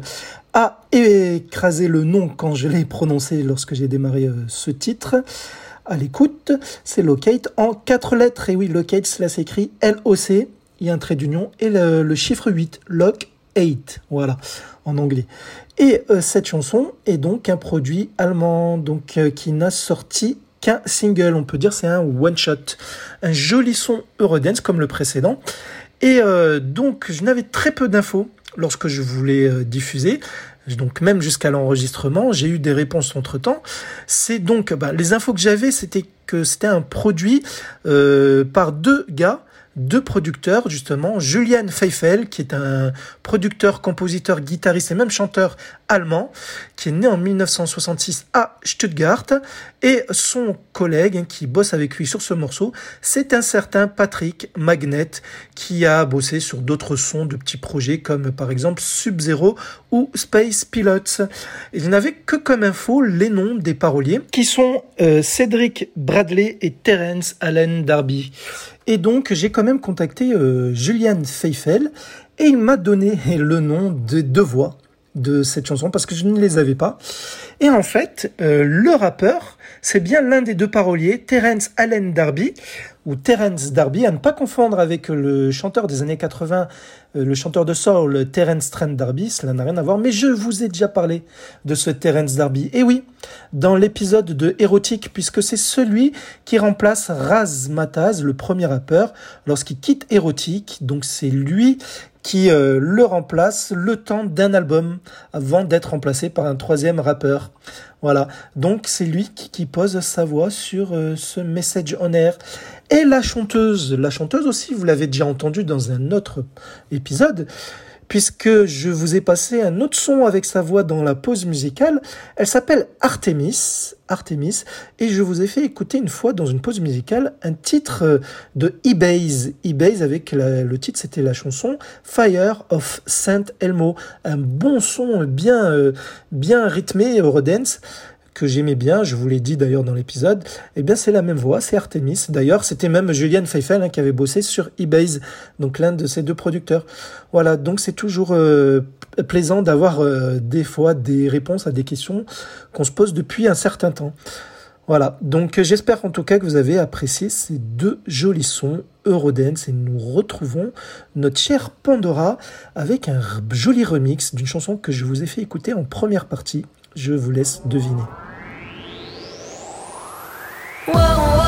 a écrasé le nom quand je l'ai prononcé lorsque j'ai démarré euh, ce titre. À l'écoute, c'est Locate en quatre lettres. Et oui, Locate, cela s'écrit L-O-C, il y a un trait d'union et le, le chiffre 8, Lock 8, voilà, en anglais. Et euh, cette chanson est donc un produit allemand, donc euh, qui n'a sorti qu'un single. On peut dire c'est un one shot, un joli son Eurodance comme le précédent. Et euh, donc je n'avais très peu d'infos lorsque je voulais diffuser. Donc même jusqu'à l'enregistrement, j'ai eu des réponses entre temps. C'est donc bah, les infos que j'avais, c'était que c'était un produit par deux gars deux producteurs, justement, Julian Feifel, qui est un producteur, compositeur, guitariste et même chanteur allemand, qui est né en 1966 à Stuttgart, et son collègue hein, qui bosse avec lui sur ce morceau, c'est un certain Patrick Magnet, qui a bossé sur d'autres sons de petits projets comme par exemple Sub-Zero ou Space Pilots. Il n'avait que comme info les noms des paroliers, qui sont euh, Cédric Bradley et Terence Allen Darby. Et donc, j'ai quand même contacté euh, Julian Feifel et il m'a donné le nom de deux voix de cette chanson parce que je ne les avais pas. Et en fait, euh, le rappeur, c'est bien l'un des deux paroliers, Terence Allen Darby, ou Terence Darby, à ne pas confondre avec le chanteur des années 80, euh, le chanteur de soul, Terence Trent Darby, cela n'a rien à voir, mais je vous ai déjà parlé de ce Terence Darby. Et oui, dans l'épisode de Érotique, puisque c'est celui qui remplace Raz Mataz, le premier rappeur, lorsqu'il quitte Érotique, donc c'est lui qui euh, le remplace le temps d'un album avant d'être remplacé par un troisième rappeur. Voilà, donc c'est lui qui, pose sa voix sur euh, ce message on air. Et la chanteuse, la chanteuse aussi, vous l'avez déjà entendu dans un autre épisode, puisque je vous ai passé un autre son avec sa voix dans la pause musicale. Elle s'appelle Artemis, Artemis, et je vous ai fait écouter une fois dans une pause musicale un titre euh, de eBay's, eBay's avec le titre c'était la chanson Fire of Saint Elmo, un bon son bien euh, bien rythmé Eurodance que j'aimais bien, je vous l'ai dit d'ailleurs dans l'épisode, eh bien c'est la même voix, c'est Artemis. D'ailleurs, c'était même Julian Feifel hein, qui avait bossé sur eBay's, donc l'un de ces deux producteurs. Voilà, donc c'est toujours euh, plaisant d'avoir euh, des fois des réponses à des questions qu'on se pose depuis un certain temps. Voilà, donc j'espère en tout cas que vous avez apprécié ces deux jolis sons Eurodance et nous retrouvons notre chère Pandora avec un joli remix d'une chanson que je vous ai fait écouter en première partie. Je vous laisse deviner. whoa.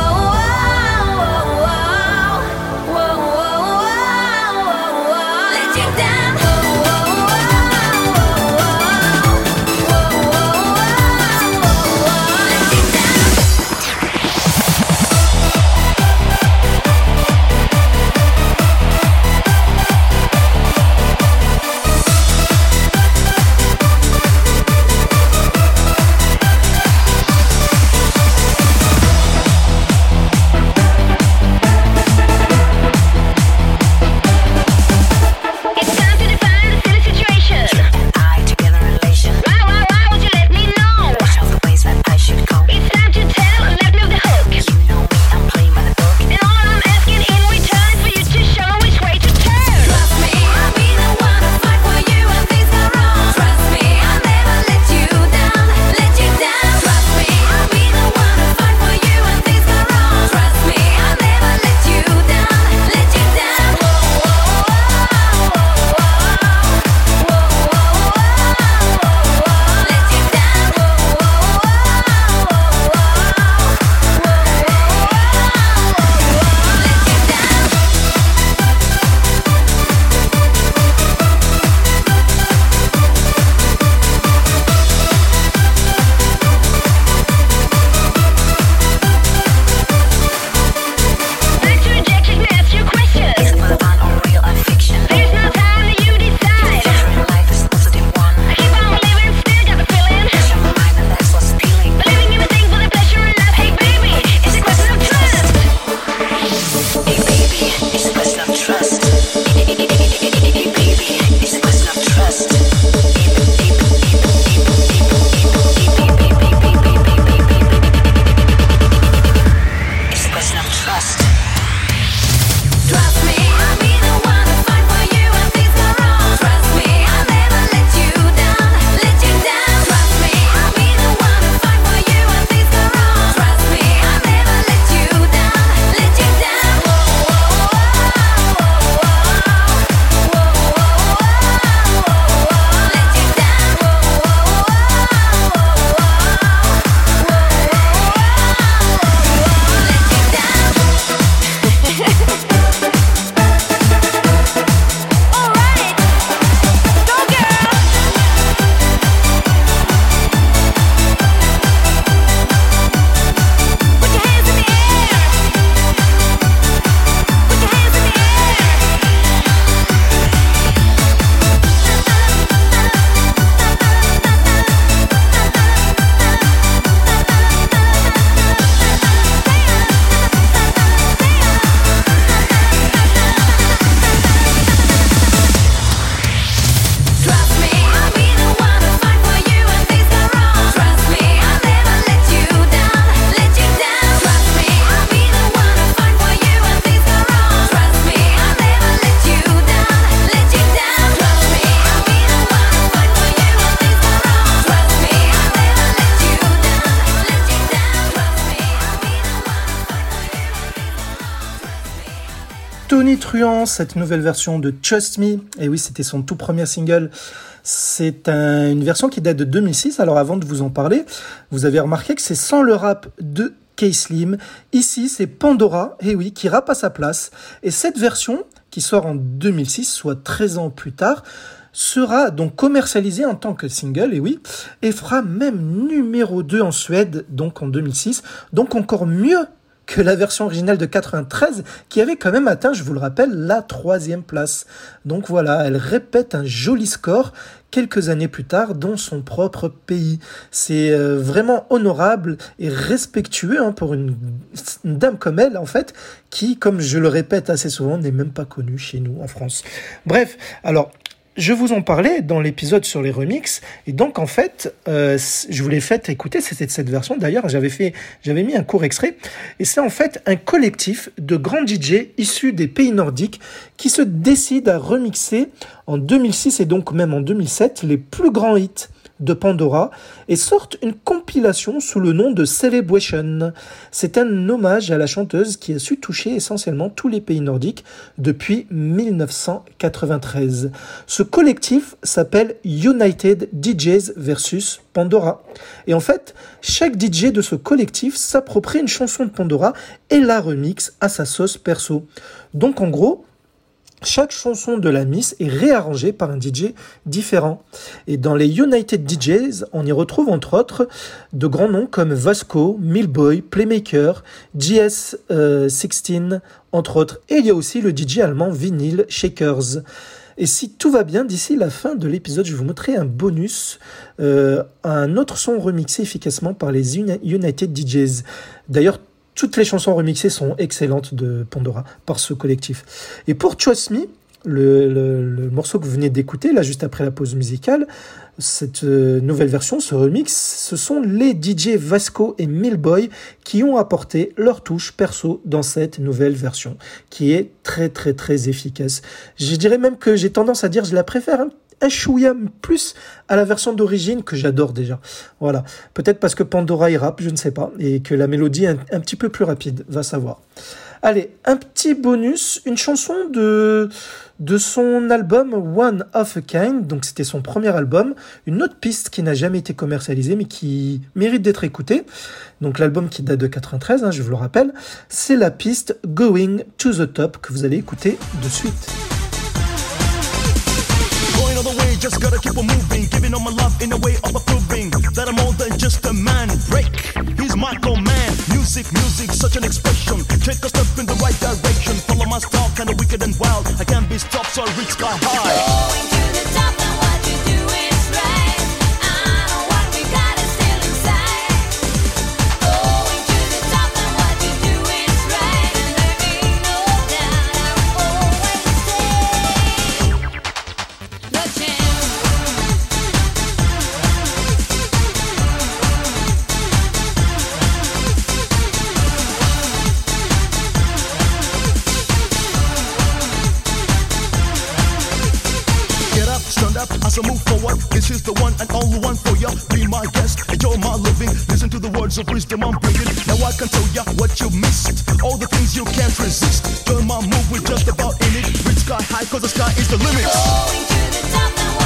Truant, cette nouvelle version de Trust Me. Et oui, c'était son tout premier single. C'est un- une version qui date de 2006. Alors avant de vous en parler, vous avez remarqué que c'est sans le rap de K-Slim. Ici, c'est Pandora, et oui, qui rappe à sa place. Et cette version, qui sort en 2006, soit 13 ans plus tard, sera donc commercialisée en tant que single, et oui, et fera même numéro 2 en Suède, donc en 2006, donc encore mieux que la version originale de 93, qui avait quand même atteint, je vous le rappelle, la troisième place. Donc voilà, elle répète un joli score quelques années plus tard dans son propre pays. C'est euh, vraiment honorable et respectueux hein, pour une, une dame comme elle, en fait, qui, comme je le répète assez souvent, n'est même pas connue chez nous en France. Bref, alors je vous en parlais dans l'épisode sur les remixes et donc en fait euh, je vous l'ai fait écouter c'était cette version. D'ailleurs j'avais fait j'avais mis un court extrait et c'est en fait un collectif de grands DJ issus des pays nordiques qui se décident à remixer en 2006 et donc même en 2007 les plus grands hits de Pandora et sortent une compilation sous le nom de Celebration. C'est un hommage à la chanteuse qui a su toucher essentiellement tous les pays nordiques depuis 1993. Ce collectif s'appelle United DJs versus Pandora. Et en fait, chaque DJ de ce collectif s'approprie une chanson de Pandora et la remixe à sa sauce perso. Donc en gros, chaque chanson de la Miss est réarrangée par un DJ différent. Et dans les United DJs, on y retrouve entre autres de grands noms comme Vasco, Millboy, Playmaker, GS16, entre autres. Et il y a aussi le DJ allemand Vinyl Shakers. Et si tout va bien, d'ici la fin de l'épisode, je vous montrer un bonus, euh, un autre son remixé efficacement par les Uni- United DJs. D'ailleurs, toutes les chansons remixées sont excellentes de Pandora par ce collectif. Et pour Trust Me, le, morceau que vous venez d'écouter, là juste après la pause musicale, cette euh, nouvelle version, ce remix, ce sont les DJ Vasco et Millboy qui ont apporté leur touche perso dans cette nouvelle version, qui est très très très efficace. Je dirais même que j'ai tendance à dire je la préfère un chouïa plus à la version d'origine que j'adore déjà. Voilà. Peut-être parce que Pandora y rappe, je ne sais pas, et que la mélodie est un, un petit peu plus rapide, va savoir. Allez, un petit bonus, une chanson de, de son album One of a Kind, donc c'était son premier album, une autre piste qui n'a jamais été commercialisée mais qui mérite d'être écoutée. Donc l'album qui date de 93, hein, je vous le rappelle, c'est la piste Going to the Top que vous allez écouter de suite. Just gotta keep on moving. Giving all my love in a way of approving that I'm more than just a man. Break, he's Michael Man. Music, music, such an expression. Take a step in the right direction. Follow my style, kinda wicked and wild. I can't be stopped, so I reach sky high. And only one for ya. Be my guest, enjoy my living. Listen to the words of wisdom I'm bringing. Now I can tell ya what you missed. All the things you can't resist. Join my move, we're just about in it. Reach sky high, cause the sky is the limit. Going to the top and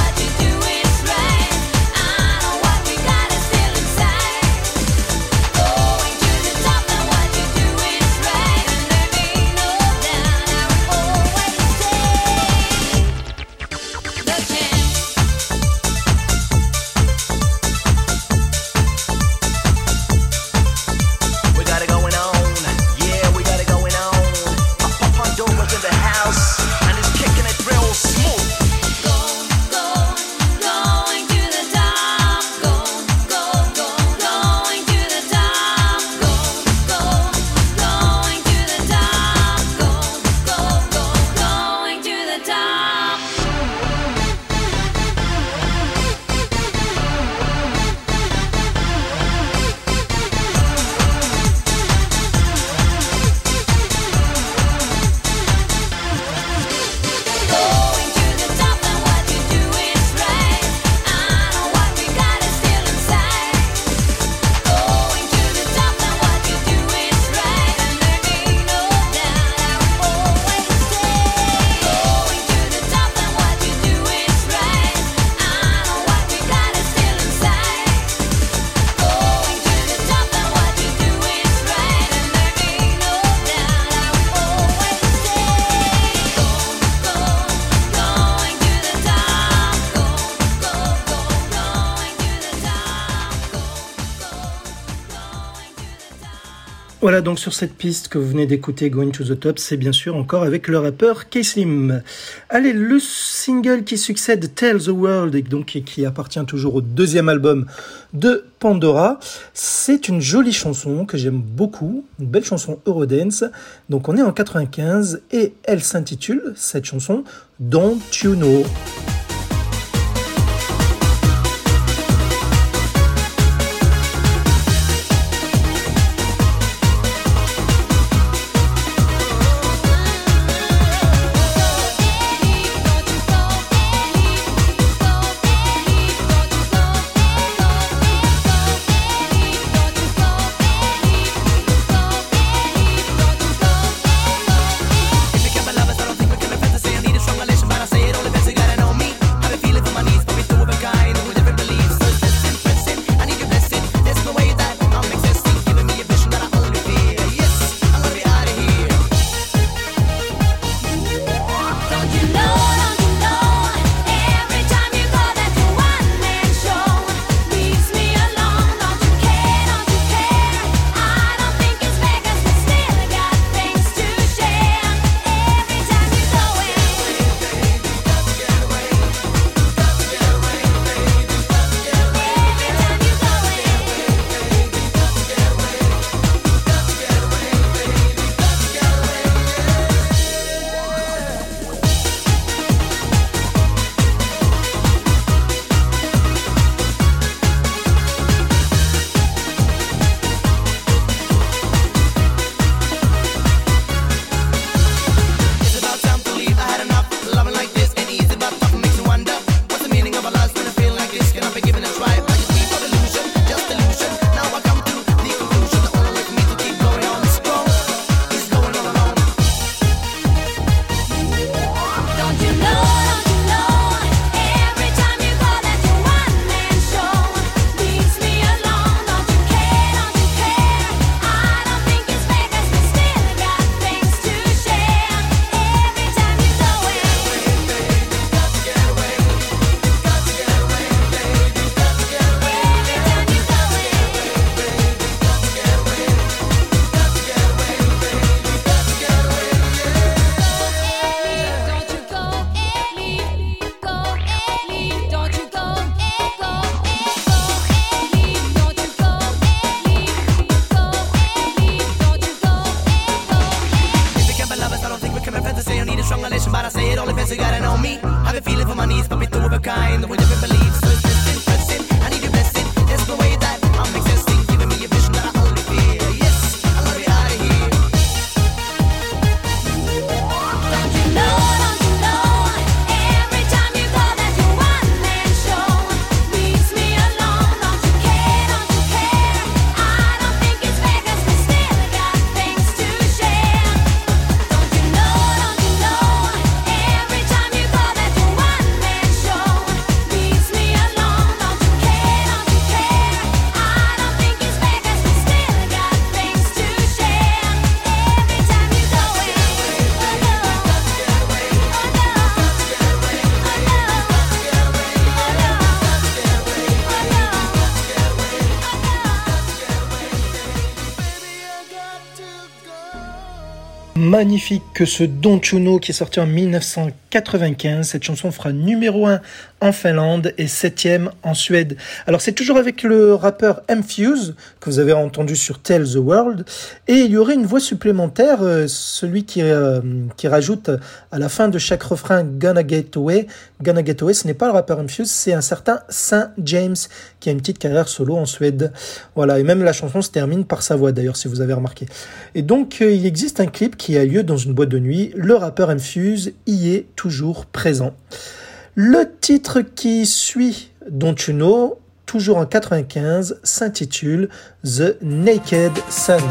donc sur cette piste que vous venez d'écouter, Going to the Top, c'est bien sûr encore avec le rappeur K-Slim. Allez, le single qui succède, Tell the World, et donc et qui appartient toujours au deuxième album de Pandora, c'est une jolie chanson que j'aime beaucoup, une belle chanson Eurodance. Donc on est en 95 et elle s'intitule, cette chanson, Don't You Know. magnifique que ce Don Chuno qui est sorti en 1995. Cette chanson fera numéro 1 en Finlande et 7 en Suède. Alors c'est toujours avec le rappeur M-Fuse que vous avez entendu sur Tell the World et il y aurait une voix supplémentaire, euh, celui qui, euh, qui rajoute euh, à la fin de chaque refrain Gonna Get Away. Gonna Get Away, ce n'est pas le rappeur Infuse, c'est un certain Saint James qui a une petite carrière solo en Suède. Voilà, et même la chanson se termine par sa voix d'ailleurs, si vous avez remarqué. Et donc, il existe un clip qui a lieu dans une boîte de nuit. Le rappeur Infuse y est toujours présent. Le titre qui suit, Don't You Know, toujours en 95, s'intitule The Naked Sun.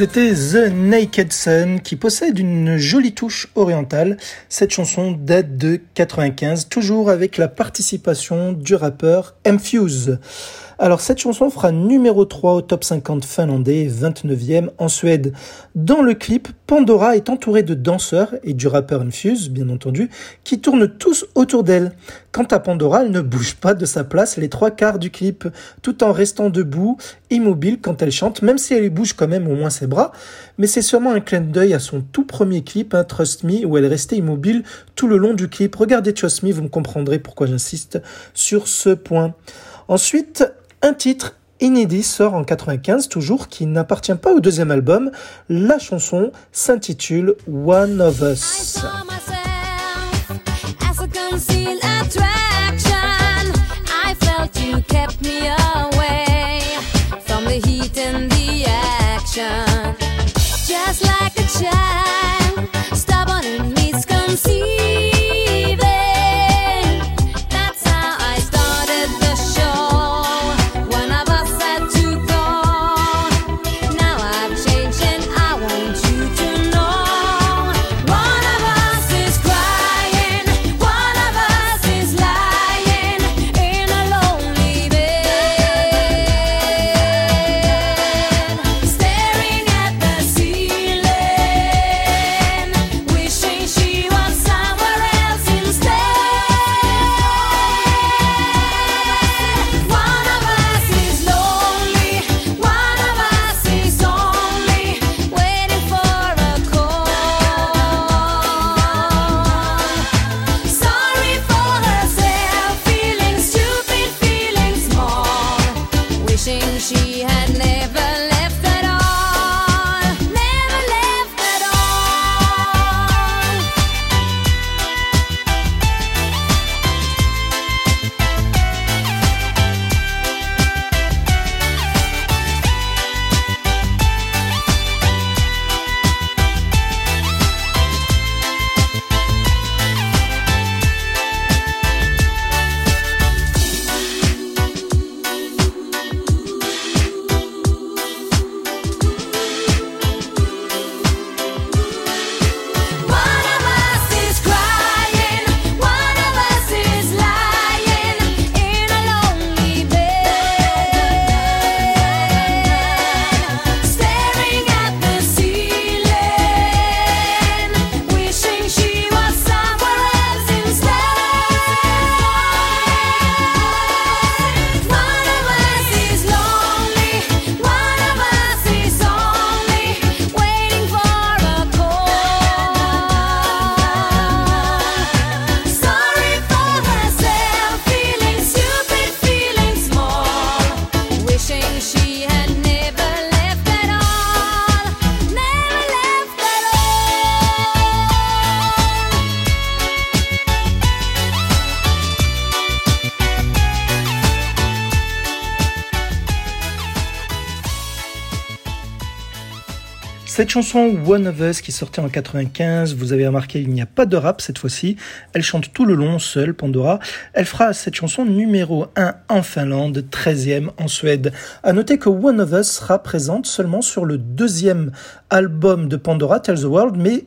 C'était The Naked Sun qui possède une jolie touche orientale. Cette chanson date de 95, toujours avec la participation du rappeur M-Fuse. Alors cette chanson fera numéro 3 au top 50 finlandais, 29e en Suède. Dans le clip, Pandora est entourée de danseurs et du rappeur Infuse, bien entendu, qui tournent tous autour d'elle. Quant à Pandora, elle ne bouge pas de sa place les trois quarts du clip, tout en restant debout, immobile quand elle chante, même si elle bouge quand même au moins ses bras. Mais c'est sûrement un clin d'œil à son tout premier clip, hein, Trust Me, où elle restait immobile tout le long du clip. Regardez Trust Me, vous me comprendrez pourquoi j'insiste sur ce point. Ensuite, un titre inédit sort en 95 toujours qui n'appartient pas au deuxième album. La chanson s'intitule One of Us. Chanson One of Us qui sortait en 95, vous avez remarqué, il n'y a pas de rap cette fois-ci. Elle chante tout le long seule, Pandora. Elle fera cette chanson numéro 1 en Finlande, 13e en Suède. À noter que One of Us sera présente seulement sur le deuxième album de Pandora, Tell the World, mais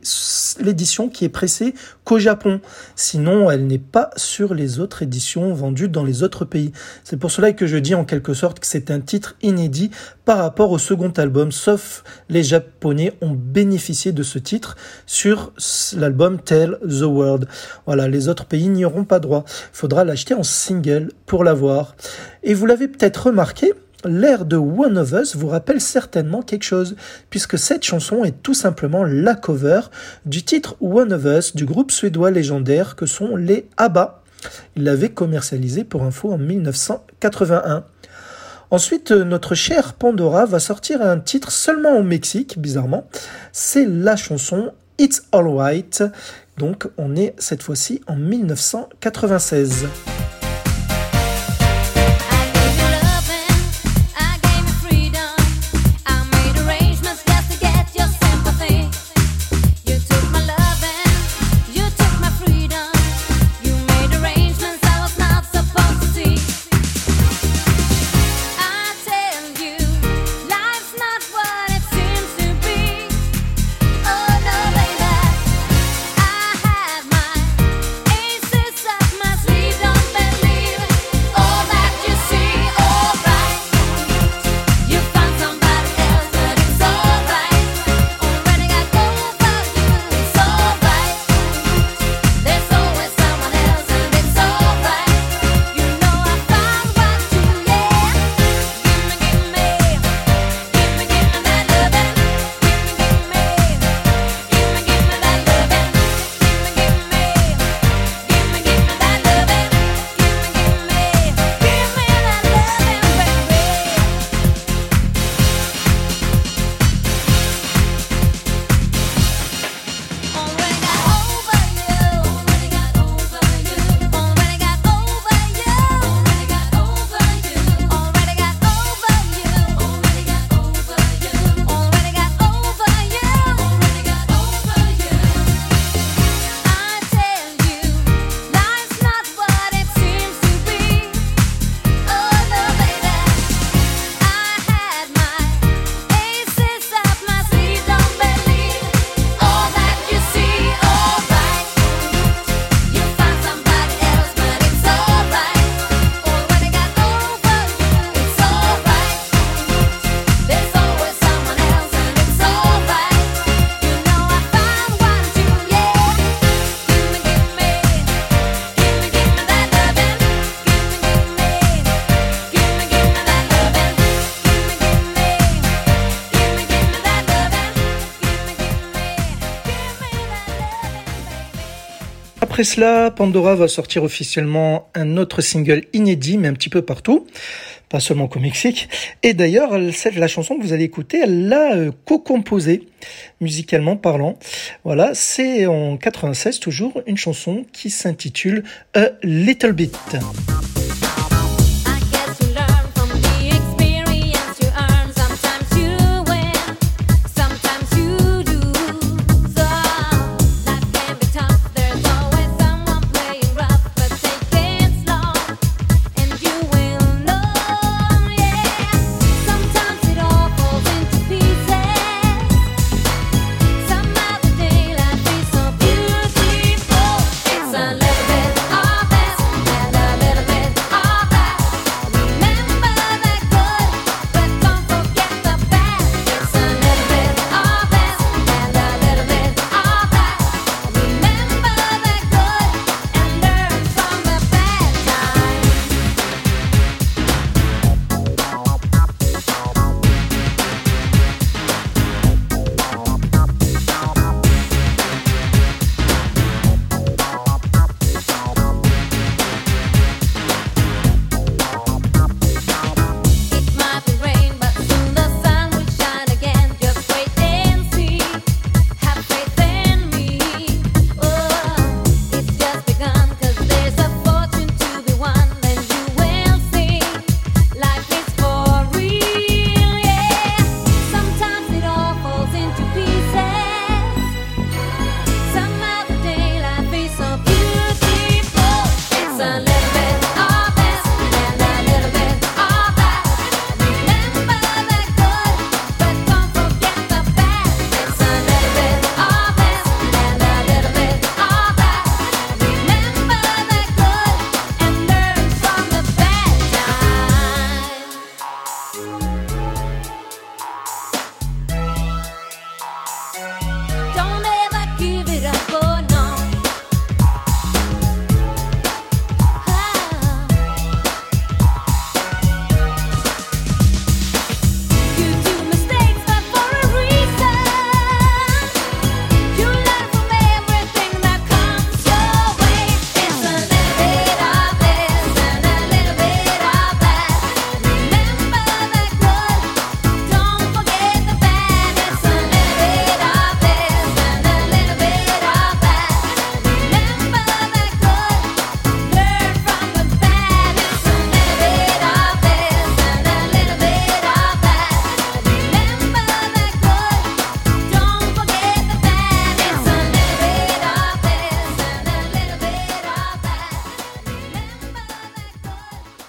l'édition qui est pressée qu'au Japon. Sinon, elle n'est pas sur les autres éditions vendues dans les autres pays. C'est pour cela que je dis en quelque sorte que c'est un titre inédit par rapport au second album, sauf les Japonais ont bénéficié de ce titre sur l'album Tell the World. Voilà, les autres pays n'y auront pas droit. Il faudra l'acheter en single pour l'avoir. Et vous l'avez peut-être remarqué, L'air de One of Us vous rappelle certainement quelque chose, puisque cette chanson est tout simplement la cover du titre One of Us du groupe suédois légendaire que sont les ABBA. Ils l'avaient commercialisé pour info en 1981. Ensuite, euh, notre chère Pandora va sortir un titre seulement au Mexique, bizarrement. C'est la chanson It's Alright. Donc, on est cette fois-ci en 1996. Après cela, Pandora va sortir officiellement un autre single inédit, mais un petit peu partout, pas seulement qu'au Mexique. Et d'ailleurs, la chanson que vous allez écouter, elle l'a euh, co-composée, musicalement parlant. Voilà, c'est en 96 toujours une chanson qui s'intitule A Little Bit.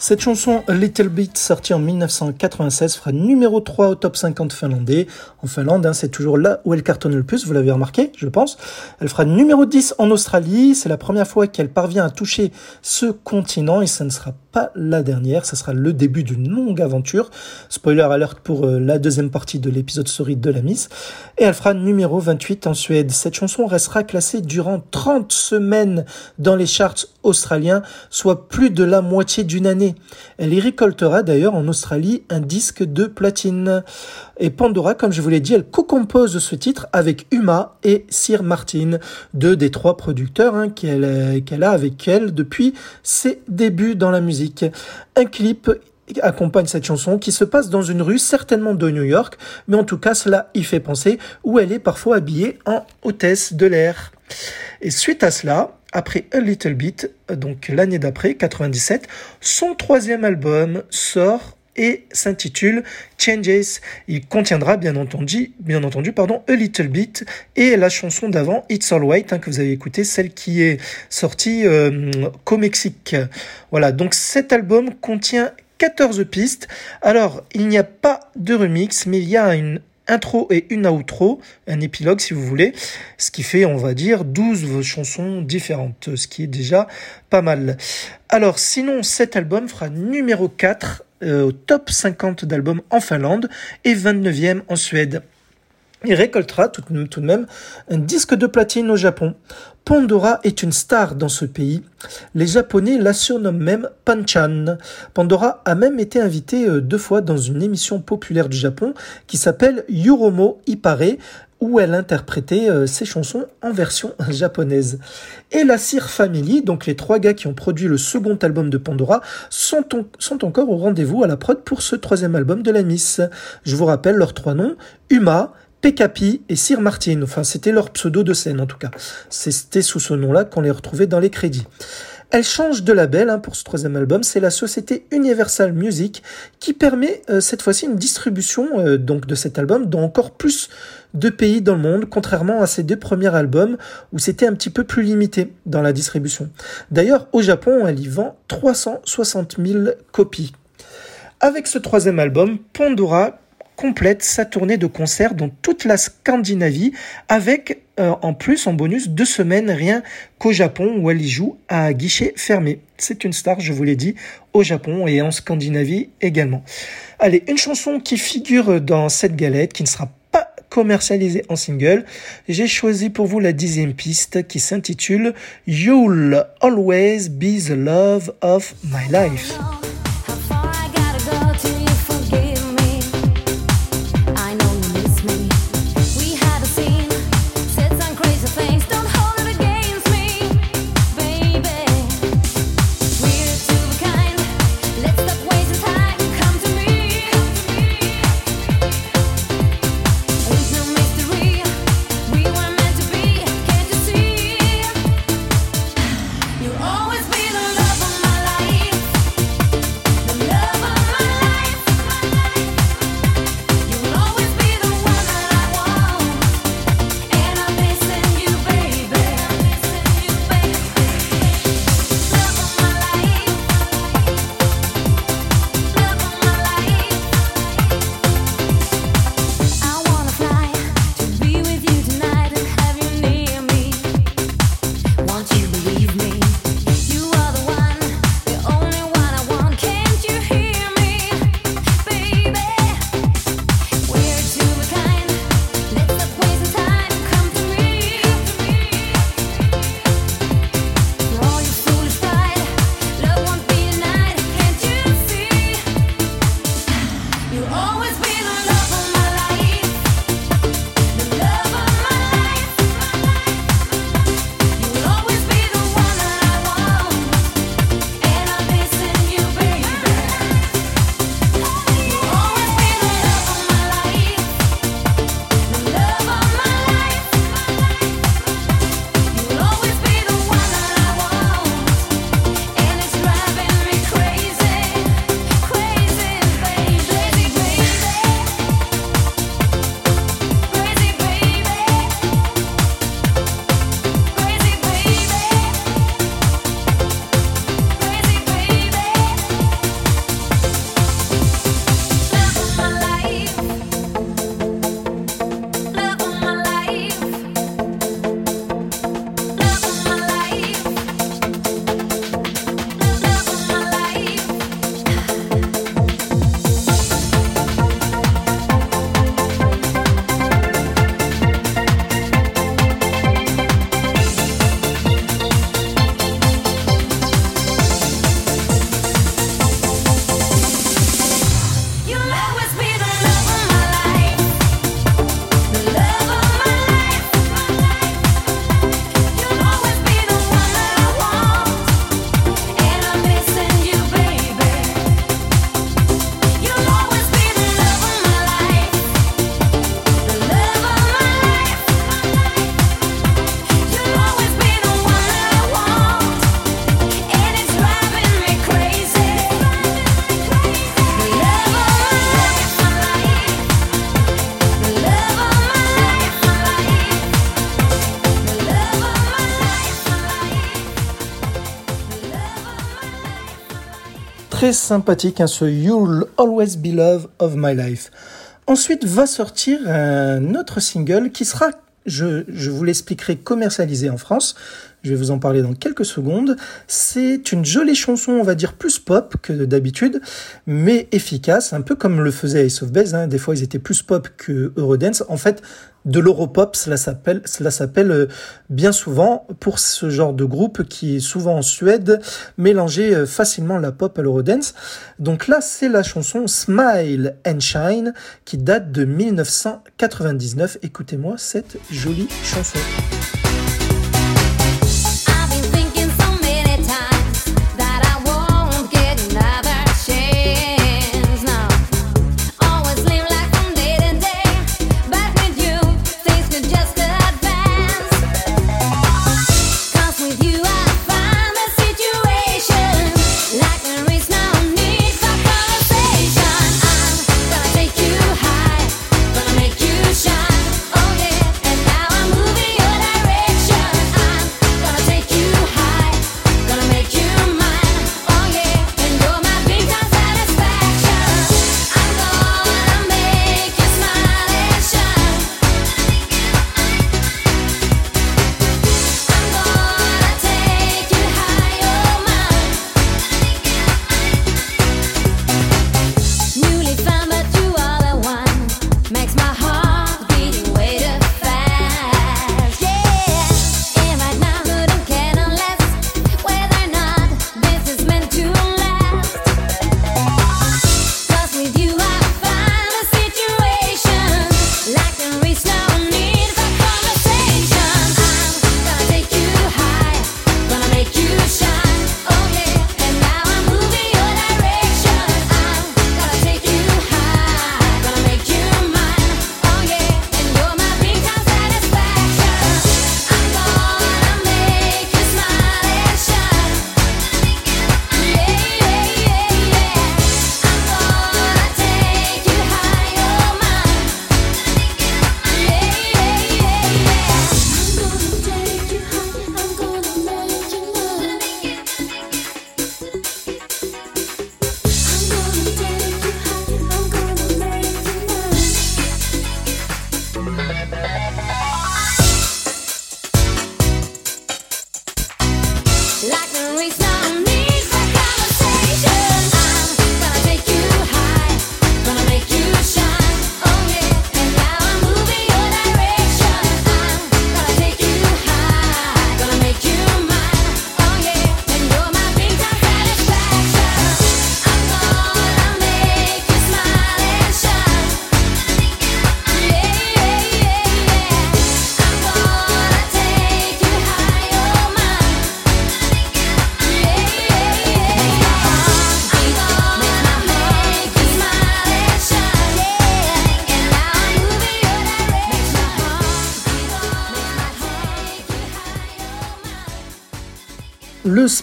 Cette chanson Little Bit, sortie en 1996, fera numéro 3 au top 50 finlandais. En Finlande, hein, c'est toujours là où elle cartonne le plus, vous l'avez remarqué, je pense. Elle fera numéro 10 en Australie. C'est la première fois qu'elle parvient à toucher ce continent et ça ne sera la dernière. Ça sera le début d'une longue aventure. Spoiler alert pour euh, la deuxième partie de l'épisode story de la Miss. Et elle fera numéro 28 en Suède. Cette chanson restera classée durant 30 semaines dans les charts australiens, soit plus de la moitié d'une année. Elle y récoltera d'ailleurs en Australie un disque de platine. Et Pandora, comme je vous l'ai dit, elle co-compose ce titre avec Uma et Sir Martin, deux des trois producteurs hein, qu'elle euh, qu'elle a avec elle depuis ses débuts dans la musique. Un clip accompagne cette chanson qui se passe dans une rue certainement de New York, mais en tout cas cela y fait penser, où elle est parfois habillée en hôtesse de l'air. Et suite à cela, après A Little Bit, donc l'année d'après, 97, son troisième album sort et s'intitule Changes. Il contiendra bien entendu, bien entendu, pardon, A Little Bit et la chanson d'avant It's All White hein, que vous avez écouté, celle qui est sortie euh, qu'au Mexique. Voilà, donc cet album contient 14 pistes. Alors, il n'y a pas de remix, mais il y a une intro et une outro, un épilogue si vous voulez, ce qui fait, on va dire, 12 chansons différentes, ce qui est déjà pas mal. Alors, sinon, cet album fera numéro 4 euh, au top 50 d'albums en Finlande et 29e en Suède. Il récoltera tout, tout de même un disque de platine au Japon. Pandora est une star dans ce pays. Les Japonais la surnomment même Panchan. Pandora a même été invitée euh, deux fois dans une émission populaire du Japon qui s'appelle Yuromo Ipare, où elle interprétait euh, ses chansons en version japonaise. Et la Sear Family, donc les trois gars qui ont produit le second album de Pandora, sont, sont encore au rendez-vous à la prod pour ce troisième album de la Miss. Je vous rappelle leurs trois noms, Uma, PKP et Sir Martin. Enfin, c'était leur pseudo de scène en tout cas. C'était sous ce nom-là qu'on les retrouvait dans les crédits. Elle change de label hein, pour ce troisième album. C'est la société Universal Music qui permet euh, cette fois-ci une distribution euh, donc de cet album dans encore plus de pays dans le monde, contrairement à ses deux premiers albums où c'était un petit peu plus limité dans la distribution. D'ailleurs, au Japon, elle y vend 360 000 copies. Avec ce troisième album, Pandora complète sa tournée de concerts dans toute la Scandinavie avec euh, en plus en bonus deux semaines rien qu'au Japon où elle y joue à guichet fermé. C'est une star, je vous l'ai dit, au Japon et en Scandinavie également. Allez, une chanson qui figure dans cette galette qui ne sera pas commercialisée en single. J'ai choisi pour vous la dixième piste qui s'intitule You'll Always Be the Love of My Life. Sympathique, hein, ce You'll Always Be Love of My Life. Ensuite va sortir un autre single qui sera, je vous l'expliquerai, commercialisé en France. Je vais vous en parler dans quelques secondes. C'est une jolie chanson, on va dire plus pop que d'habitude, mais efficace, un peu comme le faisait Ace of Base. hein. Des fois, ils étaient plus pop que Eurodance. En fait, de l'europop, cela s'appelle, cela s'appelle euh, bien souvent pour ce genre de groupe qui est souvent en Suède, mélanger euh, facilement la pop à l'eurodance. Donc là, c'est la chanson Smile and Shine qui date de 1999. Écoutez-moi cette jolie chanson.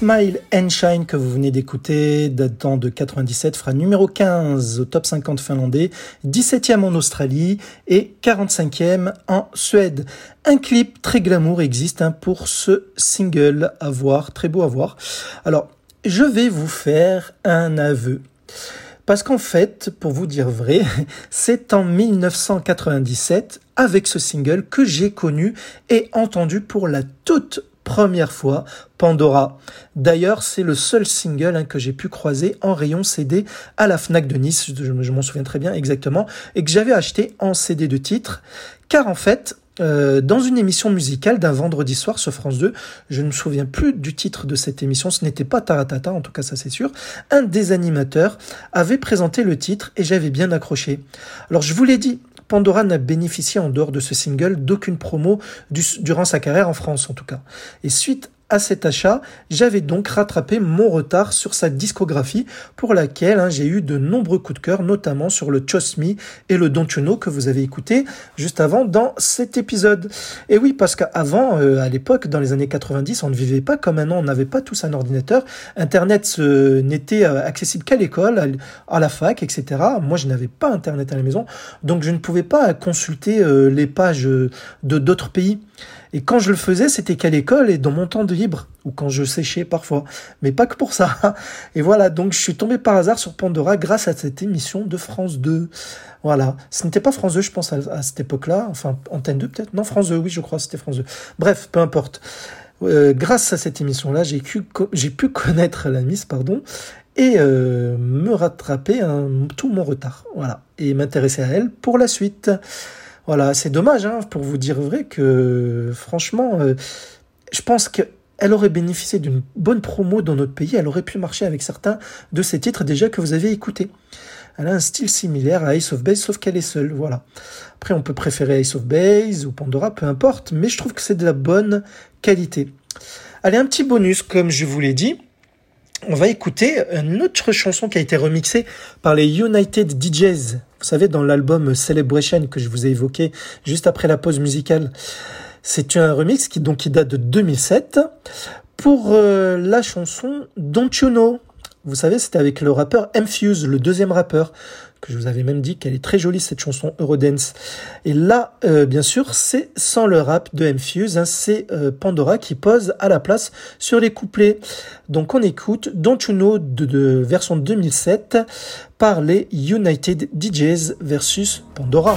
Smile and Shine que vous venez d'écouter, datant de 97, fera numéro 15 au top 50 finlandais, 17e en Australie et 45e en Suède. Un clip très glamour existe hein, pour ce single à voir, très beau à voir. Alors, je vais vous faire un aveu. Parce qu'en fait, pour vous dire vrai, c'est en 1997, avec ce single, que j'ai connu et entendu pour la toute première fois Pandora. D'ailleurs, c'est le seul single hein, que j'ai pu croiser en rayon CD à la Fnac de Nice, je, m'en souviens très bien exactement, et que j'avais acheté en CD de titre, car en fait, euh, dans une émission musicale d'un vendredi soir sur France 2, je ne me souviens plus du titre de cette émission, ce n'était pas Taratata, en tout cas ça c'est sûr, un des animateurs avait présenté le titre et j'avais bien accroché. Alors je vous l'ai dit, Pandora n'a bénéficié en dehors de ce single d'aucune promo du- durant sa carrière en France en tout cas. Et suite à cet achat, j'avais donc rattrapé mon retard sur sa discographie pour laquelle hein, j'ai eu de nombreux coups de cœur, notamment sur le Trust Me et le Don't You que vous avez écouté juste avant dans cet épisode. Et oui, parce qu'avant, euh, à l'époque, dans les années 90, on ne vivait pas comme maintenant, on n'avait pas tous un ordinateur. Internet n'était euh, accessible qu'à l'école, à la fac, etc. Moi, je n'avais pas Internet à la maison, donc je ne pouvais pas consulter euh, les pages de d'autres pays. Et quand je le faisais, c'était qu'à l'école et dans mon temps de libre, ou quand je séchais parfois. Mais pas que pour ça. Et voilà, donc je suis tombé par hasard sur Pandora grâce à cette émission de France 2. Voilà. Ce n'était pas France 2, je pense, à, cette époque-là. Enfin, Antenne 2 peut-être. Non, France 2, oui, je crois, c'était France 2. Bref, peu importe. Euh, grâce à cette émission-là, j'ai pu, j'ai pu connaître la Miss, pardon, et euh, me rattraper tout mon retard. Voilà. Et m'intéresser à elle pour la suite. Voilà, c'est dommage, hein, pour vous dire vrai, que franchement, euh, je pense qu'elle aurait bénéficié d'une bonne promo dans notre pays. Elle aurait pu marcher avec certains de ces titres déjà que vous avez écoutés. Elle a un style similaire à Ace of Base, sauf qu'elle est seule. Voilà. Après, on peut préférer Ace of Base ou Pandora, peu importe, mais je trouve que c'est de la bonne qualité. Allez, un petit bonus, comme je vous l'ai dit. On va écouter une autre chanson qui a été remixée par les United DJs. Vous savez, dans l'album Celebration que je vous ai évoqué juste après la pause musicale. C'est un remix qui, donc, qui date de 2007 pour euh, la chanson Don't You Know. Vous savez, c'était avec le rappeur M-Fuse, le deuxième rappeur, que je vous avais même dit qu'elle est très jolie cette chanson Eurodance. Et là, euh, bien sûr, c'est sans le rap de M-Fuse, hein, c'est euh, Pandora qui pose à la place sur les couplets. Donc on écoute Don't You Know de, de version 2007 par les United DJs versus Pandora.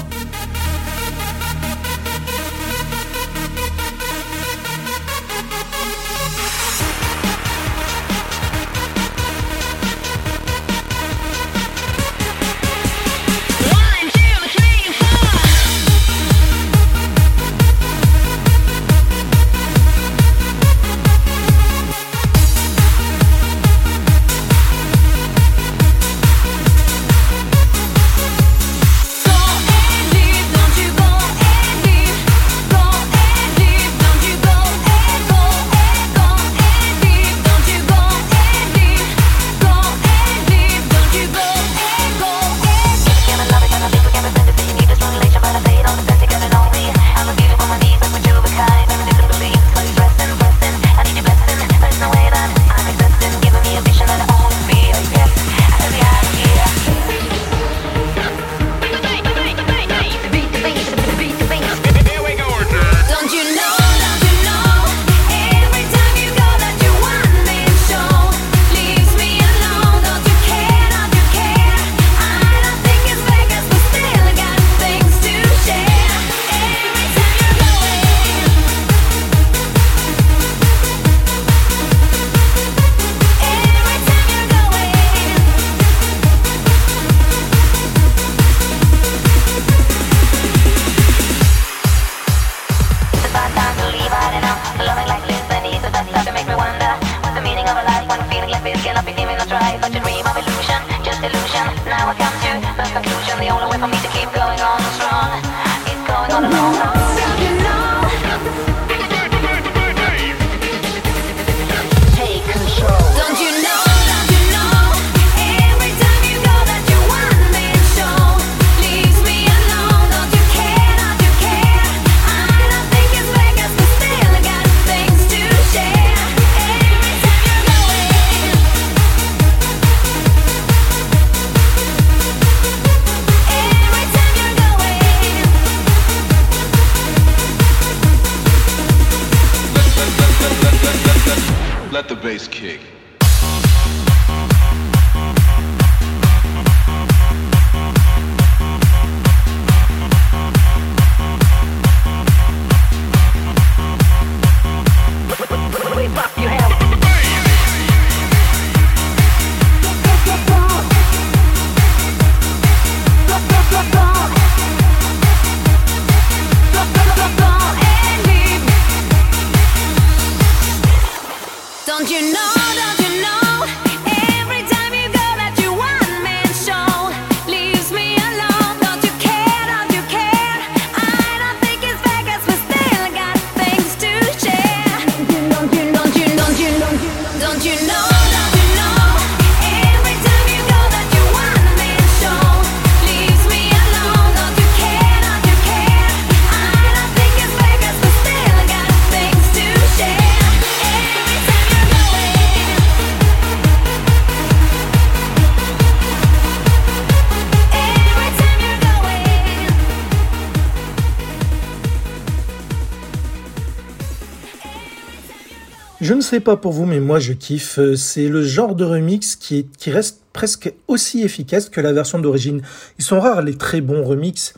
Sais pas pour vous, mais moi je kiffe. Euh, C'est le genre de remix qui, est, qui reste presque aussi efficace que la version d'origine. Ils sont rares les très bons remix.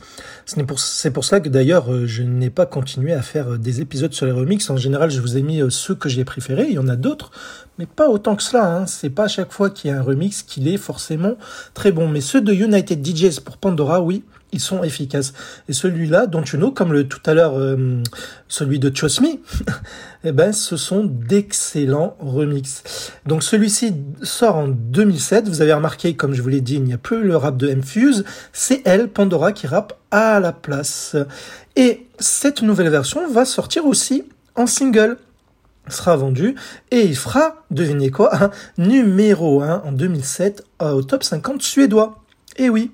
Ce n'est pour- C'est pour, ça que d'ailleurs euh, je n'ai pas continué à faire euh, des épisodes sur les remix. En général, je vous ai mis ceux que j'ai préférés. Il y en a d'autres, mais pas autant que cela. Hein. C'est pas à chaque fois qu'il y a un remix qu'il est forcément très bon. Mais ceux de United DJs pour Pandora, oui, ils sont efficaces. Et celui-là, Don't You Know, comme tout à l'heure, euh, celui de Me, eh ben, ce sont d'excellents remixes. Donc celui-ci sort en 2007. Vous avez remarqué, comme je vous l'ai dit, il n'y a plus le rap de M-Fuse. C'est elle, Pandora, qui rappe à la place. Et cette nouvelle version va sortir aussi en single sera vendu et il fera, devinez quoi, un numéro 1 en 2007 euh, au top 50 suédois. Et oui,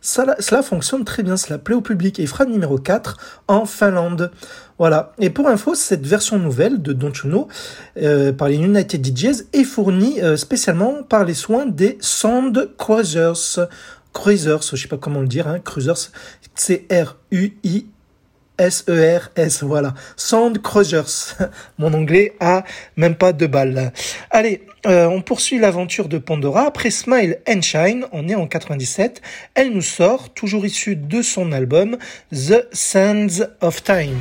ça, cela fonctionne très bien, cela plaît au public et il fera numéro 4 en Finlande. Voilà. Et pour info, cette version nouvelle de Don't You Know euh, par les United DJs est fournie euh, spécialement par les soins des Sound Cruisers. Cruisers, je sais pas comment le dire, hein, Cruisers, C-R-U-I S-E-R-S, voilà. Sound Cruisers. Mon anglais a même pas deux balles. Allez, euh, on poursuit l'aventure de Pandora. Après Smile and Shine, on est en 97. Elle nous sort, toujours issue de son album The Sands of Time.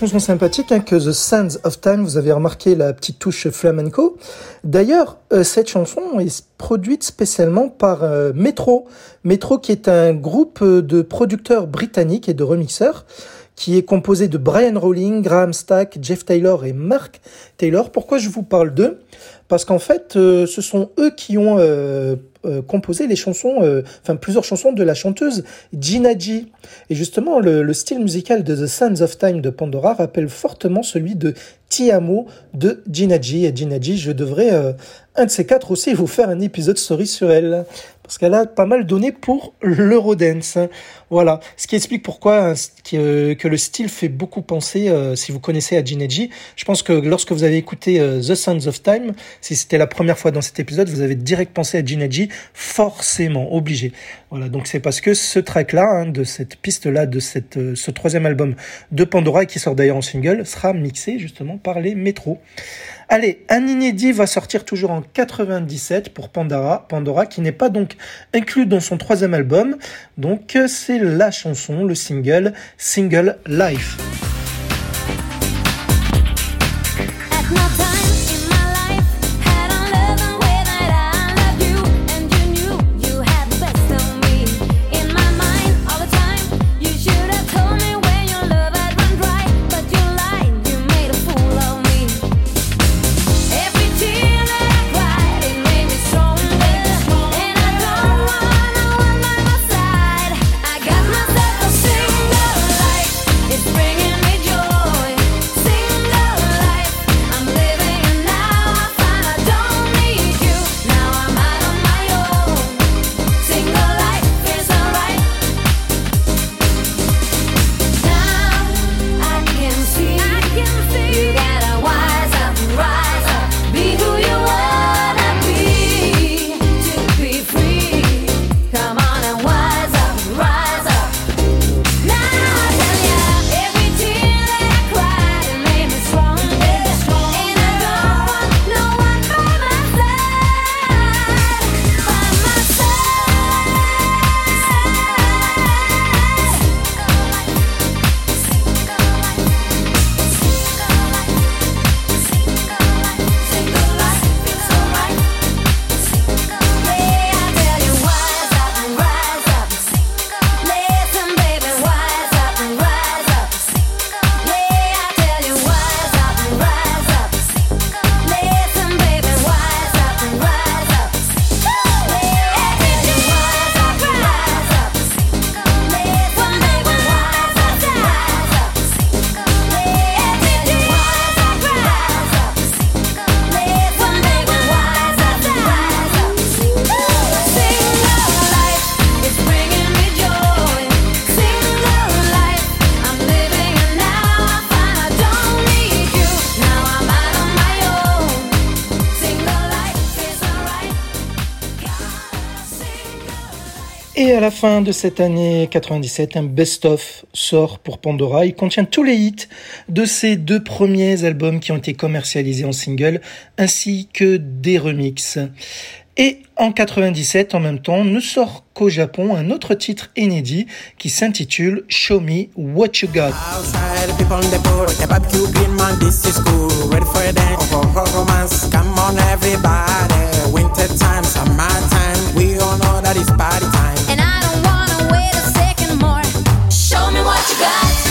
Chanson sympathique hein, que The Sands of Time, vous avez remarqué la petite touche flamenco. D'ailleurs, euh, cette chanson est produite spécialement par euh, Metro. Metro qui est un groupe euh, de producteurs britanniques et de remixeurs qui est composé de Brian Rowling, Graham Stack, Jeff Taylor et Mark Taylor. Pourquoi je vous parle d'eux? Parce qu'en fait, euh, ce sont eux qui ont euh, euh, composé les chansons, euh, enfin plusieurs chansons de la chanteuse Gina G. Et justement, le, le style musical de The Sands of Time de Pandora rappelle fortement celui de Ti Amo de Gina G. Et Gina G, je devrais, euh, un de ces quatre aussi, vous faire un épisode story sur elle. Parce qu'elle a pas mal donné pour l'Eurodance. Voilà. Ce qui explique pourquoi hein, que, que le style fait beaucoup penser, euh, si vous connaissez à G. Je pense que lorsque vous avez écouté euh, The Sands of Time, Si c'était la première fois dans cet épisode, vous avez direct pensé à G, forcément, obligé. Voilà, donc c'est parce que ce track-là, hein, de cette piste-là, de euh, ce troisième album de Pandora, qui sort d'ailleurs en single, sera mixé justement par les métros. Allez, un inédit va sortir toujours en 97 pour Pandora, Pandora qui n'est pas donc inclus dans son troisième album. Donc c'est la chanson, le single, Single Life. Fin de cette année 97, un best-of sort pour Pandora. Il contient tous les hits de ces deux premiers albums qui ont été commercialisés en single, ainsi que des remixes. Et en 97, en même temps, ne sort qu'au Japon un autre titre inédit qui s'intitule Show Me What You Got. Outside, got.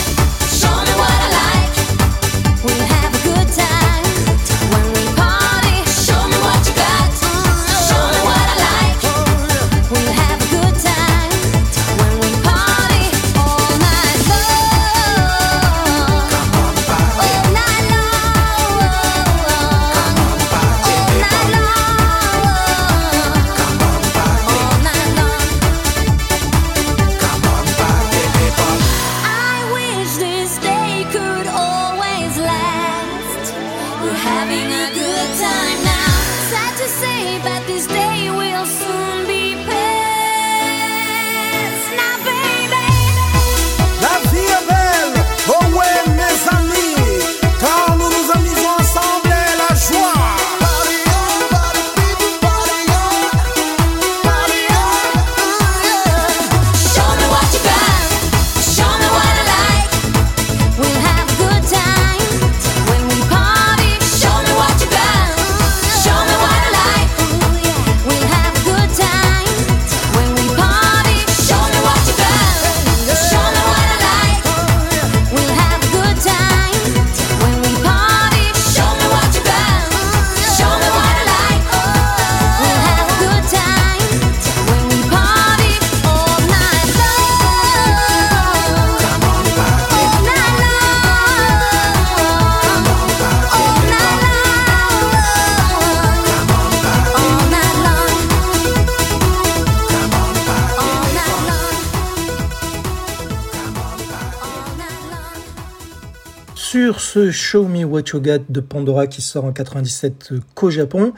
Ce Show Me What You Got de Pandora qui sort en 97 qu'au Japon,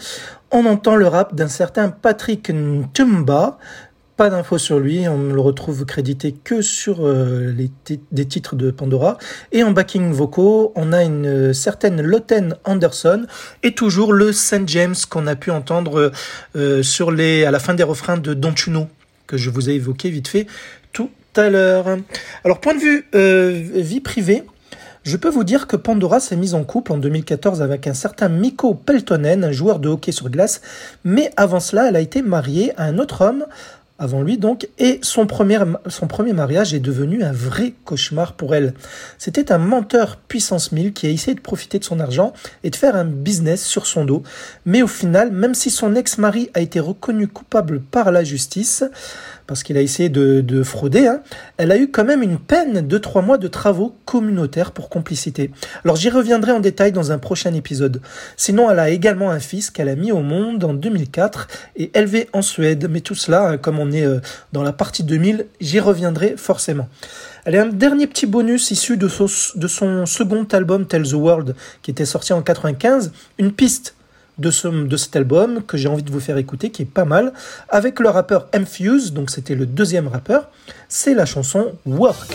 on entend le rap d'un certain Patrick Ntumba. Pas d'infos sur lui, on ne le retrouve crédité que sur euh, les des titres de Pandora. Et en backing vocaux, on a une euh, certaine Lotten Anderson et toujours le St. James qu'on a pu entendre euh, à la fin des refrains de Don't You que je vous ai évoqué vite fait tout à l'heure. Alors, point de vue vie privée, je peux vous dire que Pandora s'est mise en couple en 2014 avec un certain Mikko Peltonen, un joueur de hockey sur glace, mais avant cela, elle a été mariée à un autre homme, avant lui donc, et son premier, mariage est devenu un vrai cauchemar pour elle. C'était un menteur puissance 1000 qui a essayé de profiter de son argent et de faire un business sur son dos, mais au final, même si son ex-mari a été reconnu coupable par la justice, parce qu'il a essayé de, de frauder, hein, elle a eu quand même une peine de trois mois de travaux communautaires pour complicité. Alors j'y reviendrai en détail dans un prochain épisode. Sinon, elle a également un fils qu'elle a mis au monde en 2004 et élevé en Suède. Mais tout cela, hein, comme on est euh, dans la partie 2000, j'y reviendrai forcément. Elle a un dernier petit bonus issu de son, de son second album Tell the World qui était sorti en 95, une piste de, ce, de cet album que j'ai envie de vous faire écouter, qui est pas mal, avec le rappeur M-Fuse, donc c'était le deuxième rappeur, c'est la chanson Work.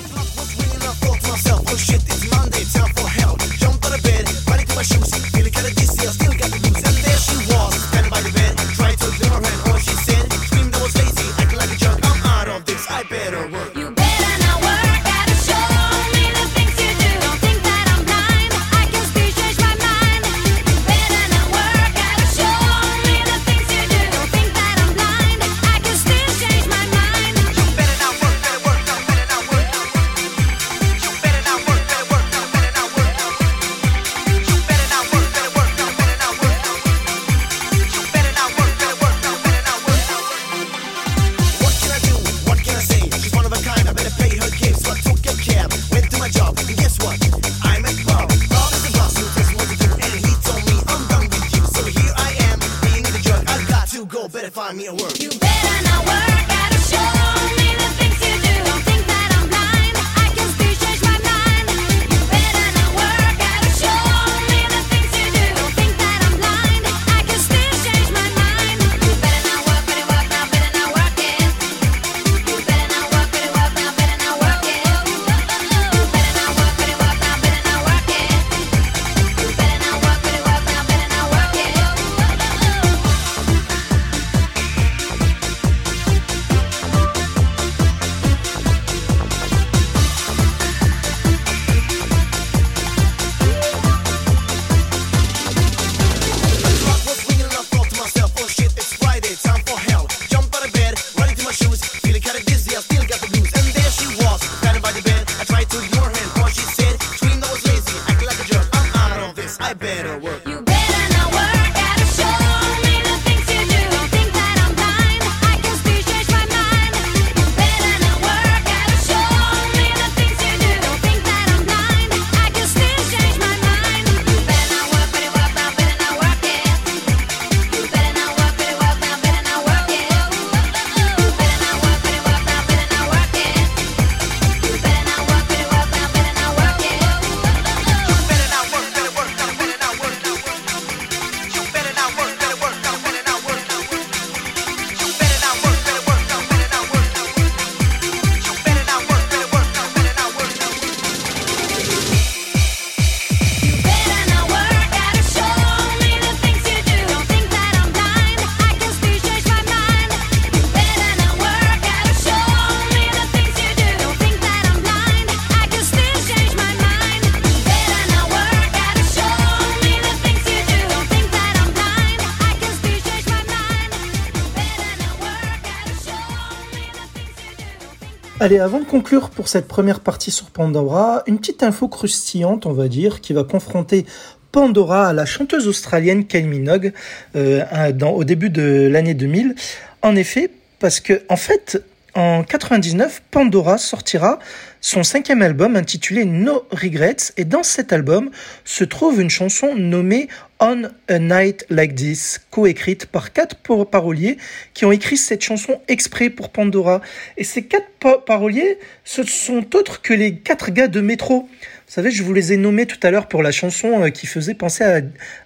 Allez, avant de conclure pour cette première partie sur Pandora, une petite info croustillante, on va dire, qui va confronter Pandora à la chanteuse australienne Kylie Minogue euh, au début de l'année 2000. En effet, parce que en fait, en 99, Pandora sortira son cinquième album intitulé No Regrets et dans cet album se trouve une chanson nommée On a Night Like This, coécrite par quatre par- paroliers qui ont écrit cette chanson exprès pour Pandora. Et ces quatre pa- paroliers, ce sont autres que les quatre gars de Métro. Vous savez, je vous les ai nommés tout à l'heure pour la chanson euh, qui faisait penser à,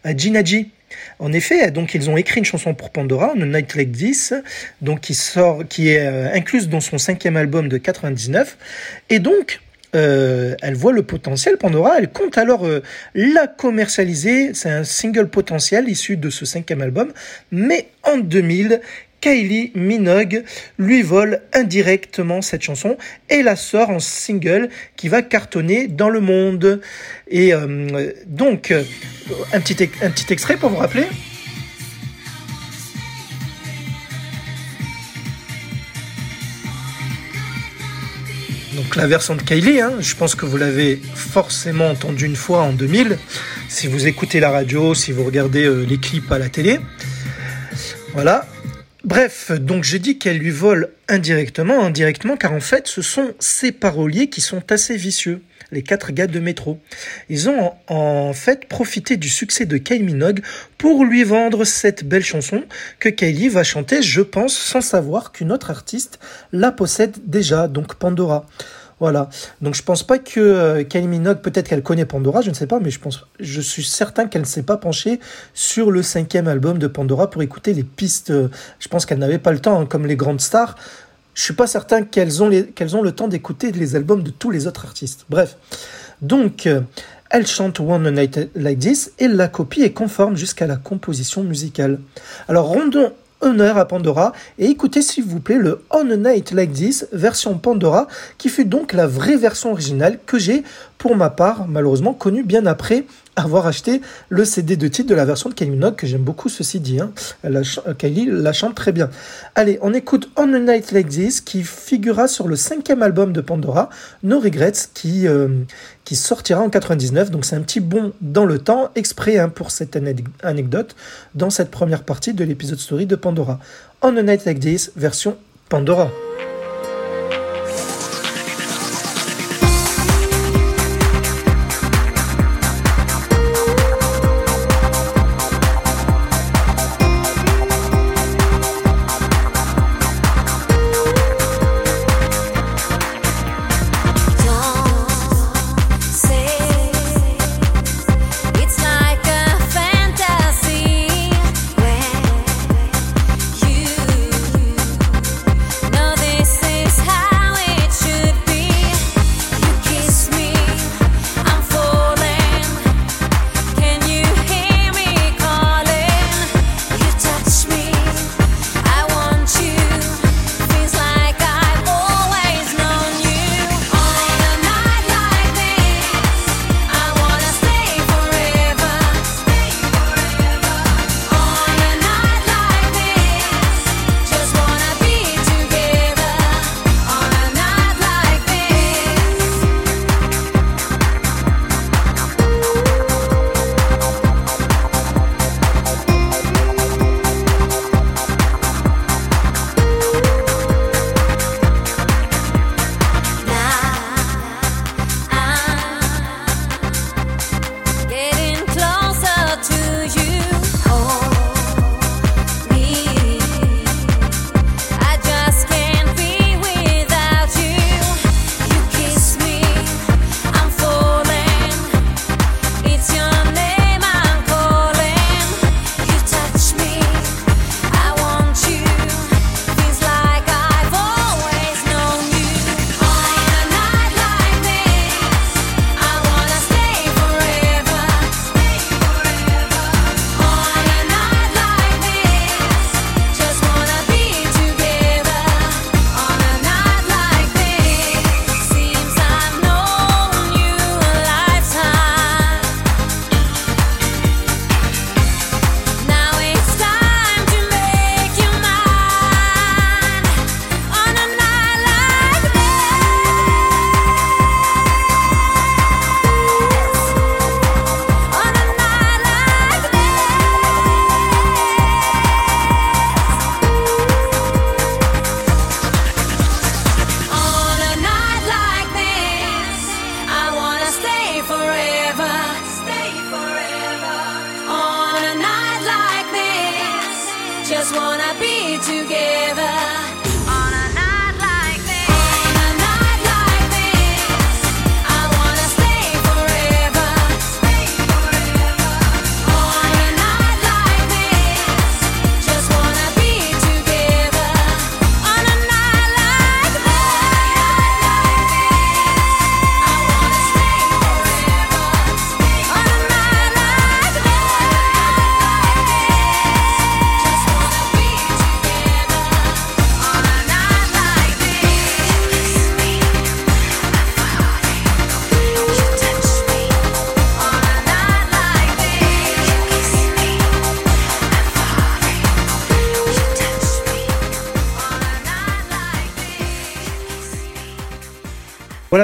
à Gina G. En effet, donc ils ont écrit une chanson pour Pandora, On a Night Like This, donc qui sort, qui est euh, incluse dans son cinquième album de 99, et donc euh, elle voit le potentiel Pandora, elle compte alors euh, la commercialiser. C'est un single potentiel issu de ce cinquième album, mais en 2000. Kylie Minogue lui vole indirectement cette chanson et la sort en single qui va cartonner dans le monde. Et euh, donc, euh, un petit, un petit extrait pour vous rappeler. Donc la version de Kylie, hein, je pense que vous l'avez forcément entendue une fois en 2000, si vous écoutez la radio, si vous regardez euh, les clips à la télé. Voilà. Bref, donc j'ai dit qu'elle lui vole indirectement, indirectement, car en fait, ce sont ces paroliers qui sont assez vicieux, les quatre gars de métro. Ils ont en, fait profité du succès de Kylie Minogue pour lui vendre cette belle chanson que Kylie va chanter, je pense, sans savoir qu'une autre artiste la possède déjà, donc Pandora. Voilà. Donc je pense pas que euh, Kylie Minogue, peut-être qu'elle connaît Pandora, je ne sais pas, mais je pense, je suis certain qu'elle ne s'est pas penchée sur le cinquième album de Pandora pour écouter les pistes. Je pense qu'elle n'avait pas le temps, hein, comme les grandes stars. Je suis pas certain qu'elles ont, le temps d'écouter les albums de tous les autres artistes. Bref. Donc, euh, elle chante One Night Like This et la copie est conforme jusqu'à la composition musicale. Alors, rendons honneur à Pandora et écoutez s'il vous plaît le On a Night Like This version Pandora qui fut donc la vraie version originale que j'ai pour ma part malheureusement connue bien après avoir acheté le CD de titre de la version de Kylie Minogue que j'aime beaucoup ceci dit hein. La chante très bien. Allez on écoute On a Night Like This qui figurera sur le cinquième album de Pandora No Regrets qui, euh, qui sortira en 99 donc c'est un petit bond dans le temps exprès hein, pour cette anecdote dans cette première partie de l'épisode story de Pandora. On a Night Like This version Pandora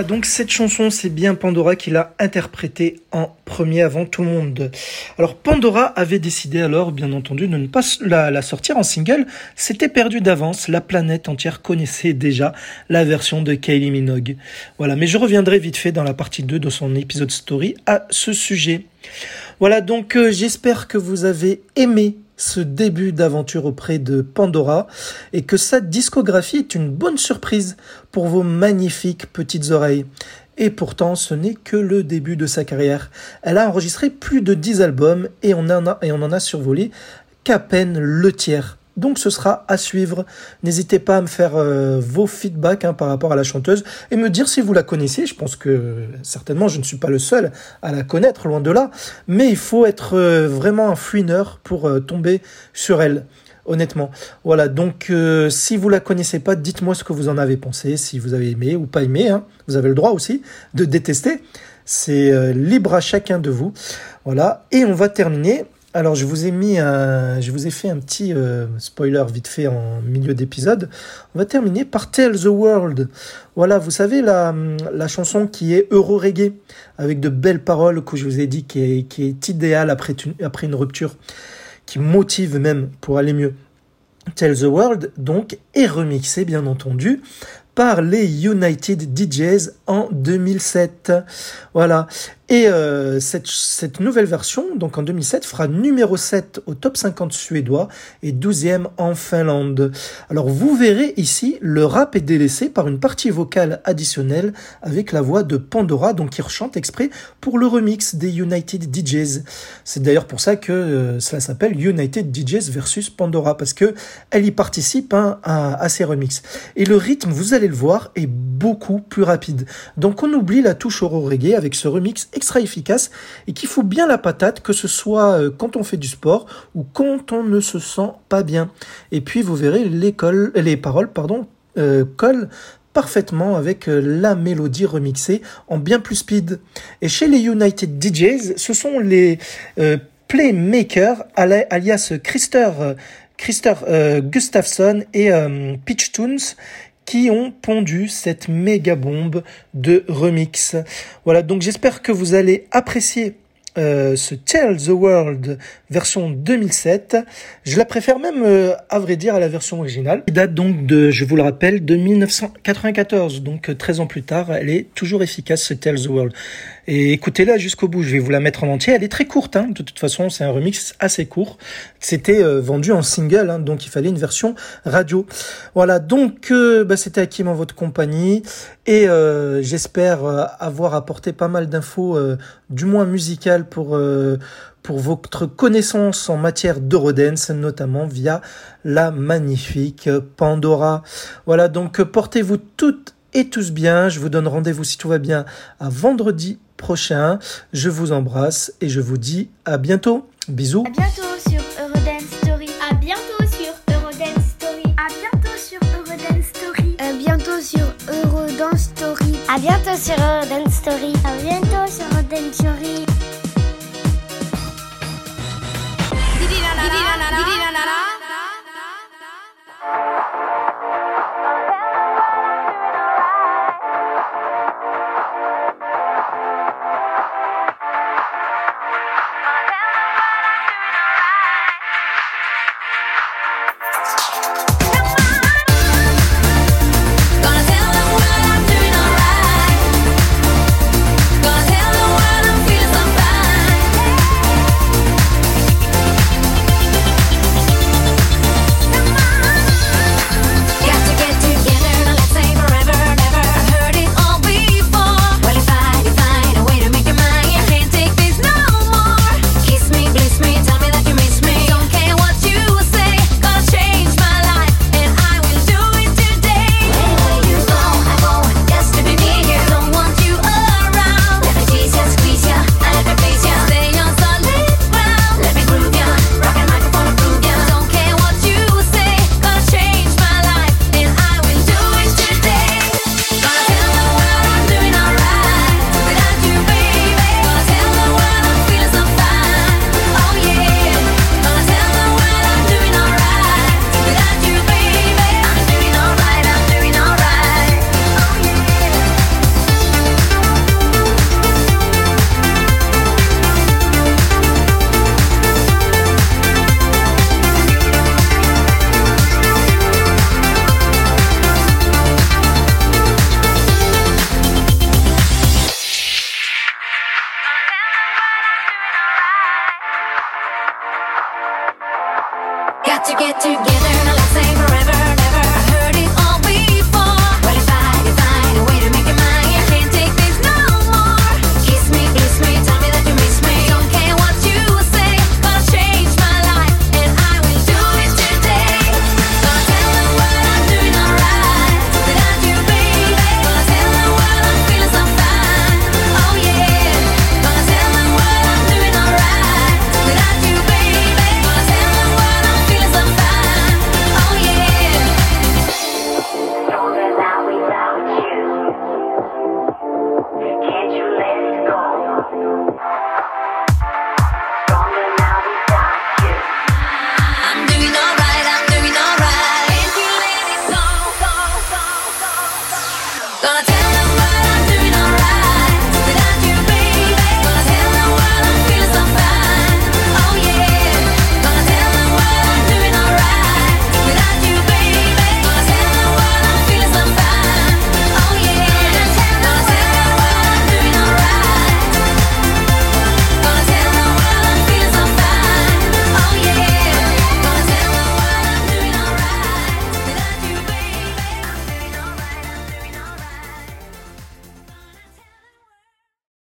Donc cette chanson, c'est bien Pandora qui l'a interprétée en premier avant tout le monde. Alors Pandora avait décidé alors, bien entendu, de ne pas la, la sortir en single. C'était perdu d'avance. La planète entière connaissait déjà la version de Kylie Minogue. Voilà, mais je reviendrai vite fait dans la partie 2 de son épisode story à ce sujet. Voilà, donc euh, j'espère que vous avez aimé ce début d'aventure auprès de Pandora et que sa discographie est une bonne surprise pour vos magnifiques petites oreilles. Et pourtant, ce n'est que le début de sa carrière. Elle a enregistré plus de 10 albums et on en a, et on en a survolé qu'à peine le tiers. Donc ce sera à suivre. N'hésitez pas à me faire euh, vos feedbacks hein, par rapport à la chanteuse et me dire si vous la connaissez. Je pense que certainement je ne suis pas le seul à la connaître, loin de là. Mais il faut être euh, vraiment un fouineur pour euh, tomber sur elle. Honnêtement. Voilà, donc si vous la connaissez pas, dites-moi ce que vous en avez pensé, si vous avez aimé ou pas aimé. hein. Vous avez le droit aussi de détester. C'est libre à chacun de vous. Voilà, et on va terminer alors, je vous ai mis un, je vous ai fait un petit euh, spoiler vite fait en milieu d'épisode. On va terminer par Tell the World. Voilà, vous savez la, chanson qui est euro reggae avec de belles paroles que je vous ai dit qui est, qui idéale après une, après une rupture, qui motive même pour aller mieux. Tell the World donc est remixé bien entendu par les United DJs en 2007. Voilà. Et euh, cette, cette nouvelle version, donc en 2007, fera numéro 7 au top 50 suédois et 12e en Finlande. Alors vous verrez ici, le rap est délaissé par une partie vocale additionnelle avec la voix de Pandora, donc qui rechante exprès pour le remix des United DJs. C'est d'ailleurs pour ça que euh, cela s'appelle United DJs versus Pandora, parce que elle y participe hein, à, à ces remixes. Et le rythme, vous allez le voir, est beaucoup plus rapide. Donc on oublie la touche euro reggae avec ce remix extra efficace et qui fout bien la patate, que ce soit euh, quand on fait du sport ou quand on ne se sent pas bien. Et puis vous verrez l'école, les paroles euh, collent parfaitement avec euh, la mélodie remixée en bien plus speed. Et chez les United DJs, ce sont les euh, playmakers ali- alias Christer, euh, euh, Gustafsson et euh, Pitch Tunes qui ont pondu cette méga bombe de remix. Voilà, donc j'espère que vous allez apprécier euh, ce Tell the World version 2007. Je la préfère même, euh, à vrai dire, à la version originale. Elle date donc de, je vous le rappelle, de 1994. Donc euh, 13 ans plus tard, elle est toujours efficace, ce Tell the World. Et écoutez-la jusqu'au bout. Je vais vous la mettre en entier. Elle est très courte. Hein. De toute façon, c'est un remix assez court. C'était euh, vendu en single, hein, donc il fallait une version radio. Voilà. Donc, euh, bah, c'était Hakim en votre compagnie. Et euh, j'espère euh, avoir apporté pas mal d'infos, euh, du moins musicales, pour euh, pour votre connaissance en matière d'Eurodance, notamment via la magnifique Pandora. Voilà. Donc, portez-vous toutes et tous bien. Je vous donne rendez-vous si tout va bien à vendredi prochain. Je vous embrasse et je vous dis à bientôt. Bisous. À bientôt sur Eurodance Story. À bientôt sur Eurodance Story. À bientôt sur Eurodance Story. À bientôt sur Eurodance Story. À bientôt sur Eurodance Story. À bientôt sur Eurodance Story. la la la la